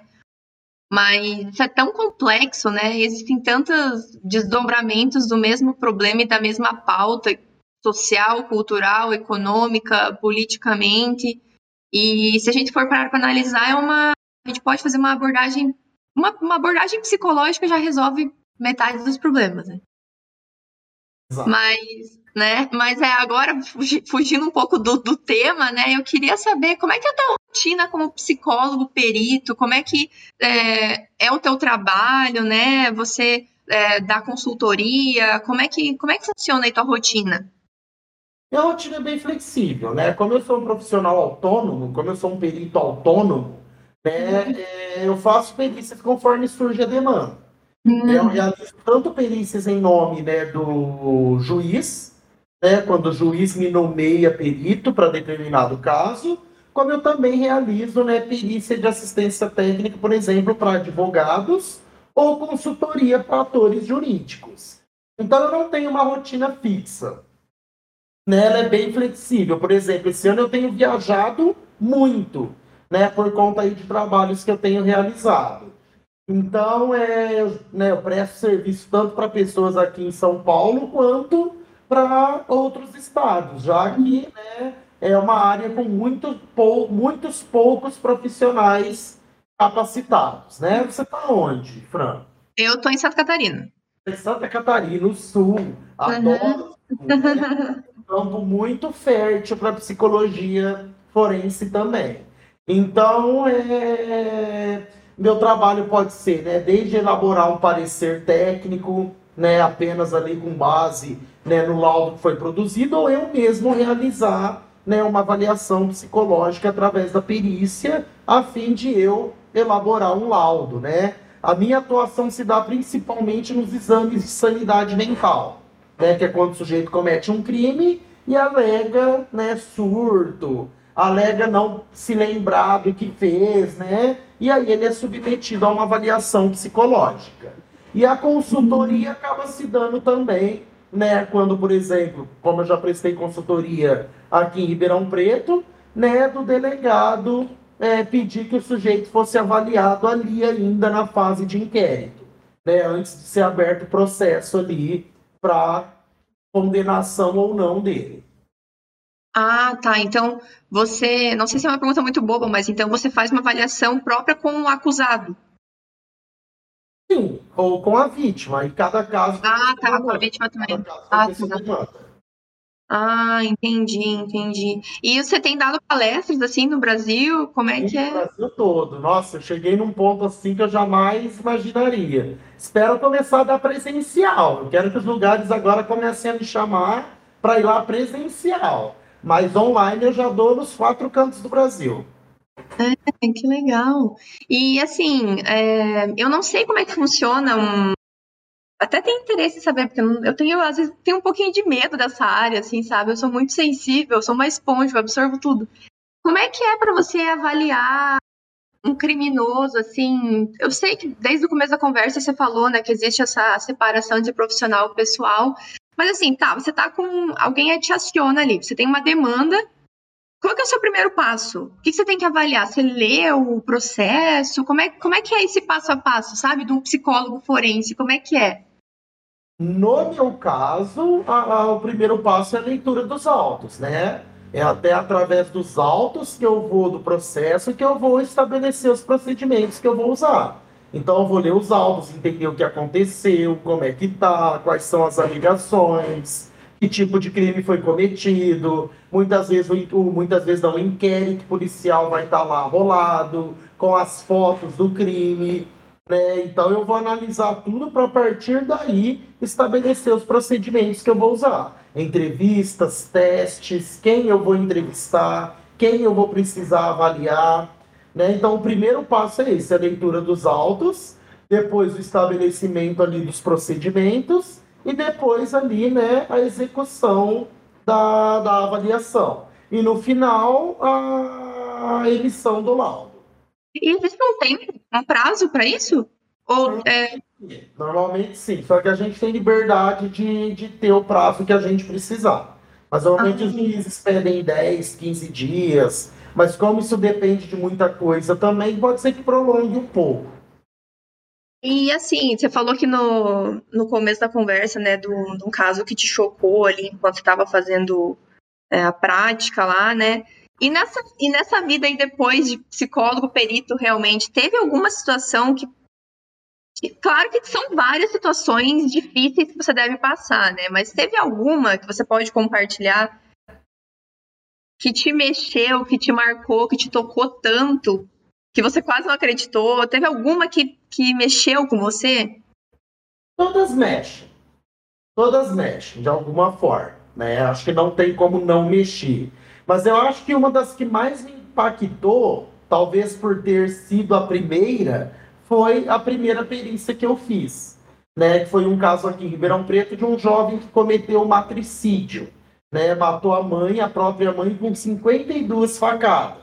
Mas isso é tão complexo, né? Existem tantos desdobramentos do mesmo problema e da mesma pauta social, cultural, econômica, politicamente. E se a gente for parar para analisar, é uma, a gente pode fazer uma abordagem, uma, uma abordagem psicológica já resolve metade dos problemas. Né? Mas né? Mas é agora, fugindo um pouco do, do tema, né? Eu queria saber como é que é a tua rotina como psicólogo, perito, como é que é, é o teu trabalho, né? Você é, dá consultoria, como é que como é que funciona a tua rotina? Minha rotina é bem flexível, né? Como eu sou um profissional autônomo, como eu sou um perito autônomo, né? Uhum. É, eu faço perícias conforme surge a demanda. Uhum. Eu realizo tanto perícias em nome né, do juiz, né, quando o juiz me nomeia perito para determinado caso, como eu também realizo né, perícia de assistência técnica, por exemplo, para advogados ou consultoria para atores jurídicos. Então eu não tenho uma rotina fixa. Né, ela é bem flexível. Por exemplo, esse ano eu tenho viajado muito, né, por conta de trabalhos que eu tenho realizado. Então, é, né, eu presto serviço tanto para pessoas aqui em São Paulo quanto para outros estados, já que né, é uma área com muito, pou, muitos poucos profissionais capacitados. Né? Você está onde, Fran? Eu estou em Santa Catarina. Em Santa Catarina, no sul. Adoro. Uhum. Né? campo muito fértil para psicologia forense também. Então, é... meu trabalho pode ser, né, desde elaborar um parecer técnico, né, apenas ali com base né, no laudo que foi produzido, ou eu mesmo realizar né, uma avaliação psicológica através da perícia, a fim de eu elaborar um laudo. Né? A minha atuação se dá principalmente nos exames de sanidade mental, né, que é quando o sujeito comete um crime e alega né, surto, alega não se lembrar do que fez, né? E aí ele é submetido a uma avaliação psicológica. E a consultoria acaba se dando também, né? Quando, por exemplo, como eu já prestei consultoria aqui em Ribeirão Preto, né? Do delegado é, pedir que o sujeito fosse avaliado ali ainda na fase de inquérito, né? Antes de ser aberto o processo ali para condenação ou não dele. Ah, tá. Então, você. Não sei se é uma pergunta muito boba, mas então você faz uma avaliação própria com o acusado. Sim, ou com a vítima. Em cada caso. Ah, tá, com a vítima também. Ah, tá. ah, entendi, entendi. E você tem dado palestras assim no Brasil? Como é que é? No Brasil todo. Nossa, eu cheguei num ponto assim que eu jamais imaginaria. Espero começar a dar presencial. Eu quero que os lugares agora comecem a me chamar para ir lá presencial. Mas online eu já dou nos quatro cantos do Brasil. É, que legal. E assim, é, eu não sei como é que funciona um. Até tenho interesse em saber, porque eu tenho, às vezes, tenho um pouquinho de medo dessa área, assim, sabe? Eu sou muito sensível, sou uma esponja, eu absorvo tudo. Como é que é para você avaliar um criminoso, assim? Eu sei que desde o começo da conversa você falou, né, que existe essa separação de profissional e pessoal. Mas assim, tá, você tá com. Alguém te aciona ali, você tem uma demanda qual é o seu primeiro passo? O que você tem que avaliar? Você lê o processo? Como é, como é que é esse passo a passo, sabe? Um psicólogo forense, como é que é? No meu caso, a, a, o primeiro passo é a leitura dos autos, né? É até através dos autos que eu vou do processo que eu vou estabelecer os procedimentos que eu vou usar. Então eu vou ler os autos, entender o que aconteceu, como é que tá, quais são as alegações, que tipo de crime foi cometido. Muitas vezes, o, muitas vezes não, um inquérito policial vai estar tá lá rolado, com as fotos do crime. Né? Então eu vou analisar tudo para a partir daí estabelecer os procedimentos que eu vou usar. Entrevistas, testes, quem eu vou entrevistar, quem eu vou precisar avaliar. Né? Então o primeiro passo é esse, a leitura dos autos, depois o estabelecimento ali dos procedimentos e depois ali né, a execução da, da avaliação. E no final, a emissão do laudo. E existe um tempo, um prazo para isso? Ou, é... Normalmente sim, só que a gente tem liberdade de, de ter o prazo que a gente precisar. Mas normalmente ah. os juízes pedem 10, 15 dias, mas como isso depende de muita coisa também, pode ser que prolongue um pouco. E assim, você falou que no, no começo da conversa, né, de um caso que te chocou ali enquanto estava fazendo é, a prática lá, né? E nessa, e nessa vida aí depois de psicólogo, perito, realmente, teve alguma situação que, Claro que são várias situações difíceis que você deve passar, né? Mas teve alguma que você pode compartilhar que te mexeu, que te marcou, que te tocou tanto, que você quase não acreditou? Teve alguma que, que mexeu com você? Todas mexem. Todas mexem, de alguma forma. Né? Acho que não tem como não mexer. Mas eu acho que uma das que mais me impactou, talvez por ter sido a primeira, foi a primeira perícia que eu fiz. Né, que foi um caso aqui em Ribeirão Preto de um jovem que cometeu matricídio. Né, matou a mãe, a própria mãe, com 52 facadas.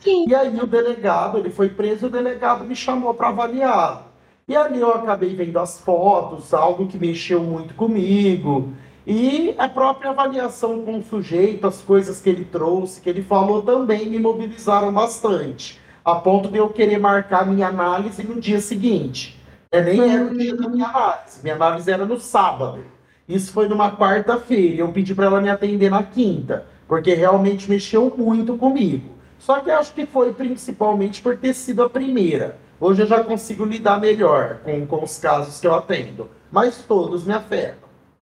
Sim. E aí o delegado, ele foi preso, o delegado me chamou para avaliá-lo. E ali eu acabei vendo as fotos, algo que mexeu muito comigo. E a própria avaliação com o sujeito, as coisas que ele trouxe, que ele falou, também me mobilizaram bastante. A ponto de eu querer marcar minha análise no dia seguinte. É, nem era o dia da minha análise. Minha análise era no sábado. Isso foi numa quarta-feira. Eu pedi para ela me atender na quinta, porque realmente mexeu muito comigo. Só que acho que foi principalmente por ter sido a primeira. Hoje eu já consigo lidar melhor com, com os casos que eu atendo, mas todos me afetam.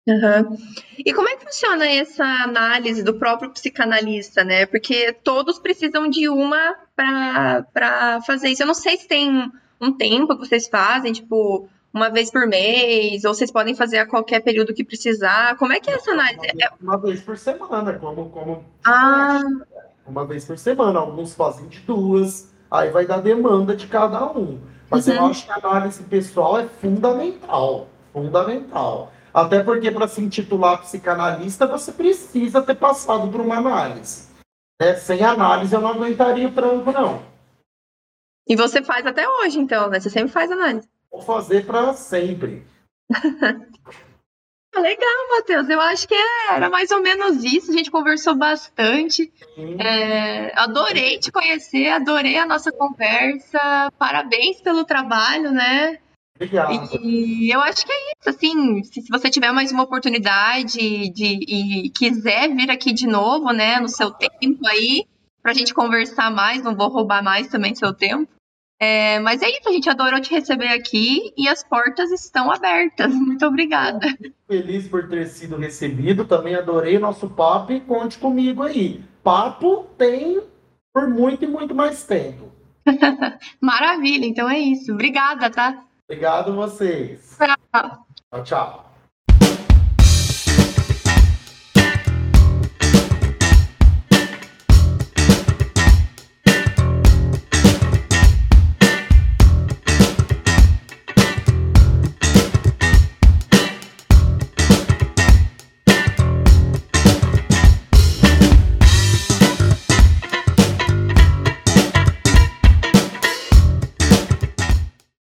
Uhum. E como é que funciona essa análise do próprio psicanalista, né? Porque todos precisam de uma para fazer isso. Eu não sei se tem um tempo que vocês fazem, tipo, uma vez por mês, ou vocês podem fazer a qualquer período que precisar. Como é que é essa análise? Uma vez, uma vez por semana, como, como ah. Uma vez por semana. Alguns fazem de duas, aí vai dar demanda de cada um. Mas uhum. eu acho que a análise pessoal é fundamental, fundamental. Até porque para se intitular psicanalista, você precisa ter passado por uma análise. Né? Sem análise, eu não aguentaria o tranco, não. E você faz até hoje, então, né? Você sempre faz análise. Vou fazer para sempre. Legal, Matheus. Eu acho que era mais ou menos isso. A gente conversou bastante. É, adorei te conhecer, adorei a nossa conversa. Parabéns pelo trabalho, né? Obrigado. E eu acho que é isso, assim, se, se você tiver mais uma oportunidade de, e quiser vir aqui de novo, né, no seu tempo aí, pra gente conversar mais, não vou roubar mais também seu tempo. É, mas é isso, a gente adorou te receber aqui e as portas estão abertas. Muito obrigada. Feliz por ter sido recebido, também adorei o nosso papo e conte comigo aí. Papo tem por muito e muito mais tempo. Maravilha, então é isso. Obrigada, tá? Obrigado vocês. Tchau. Tchau, tchau.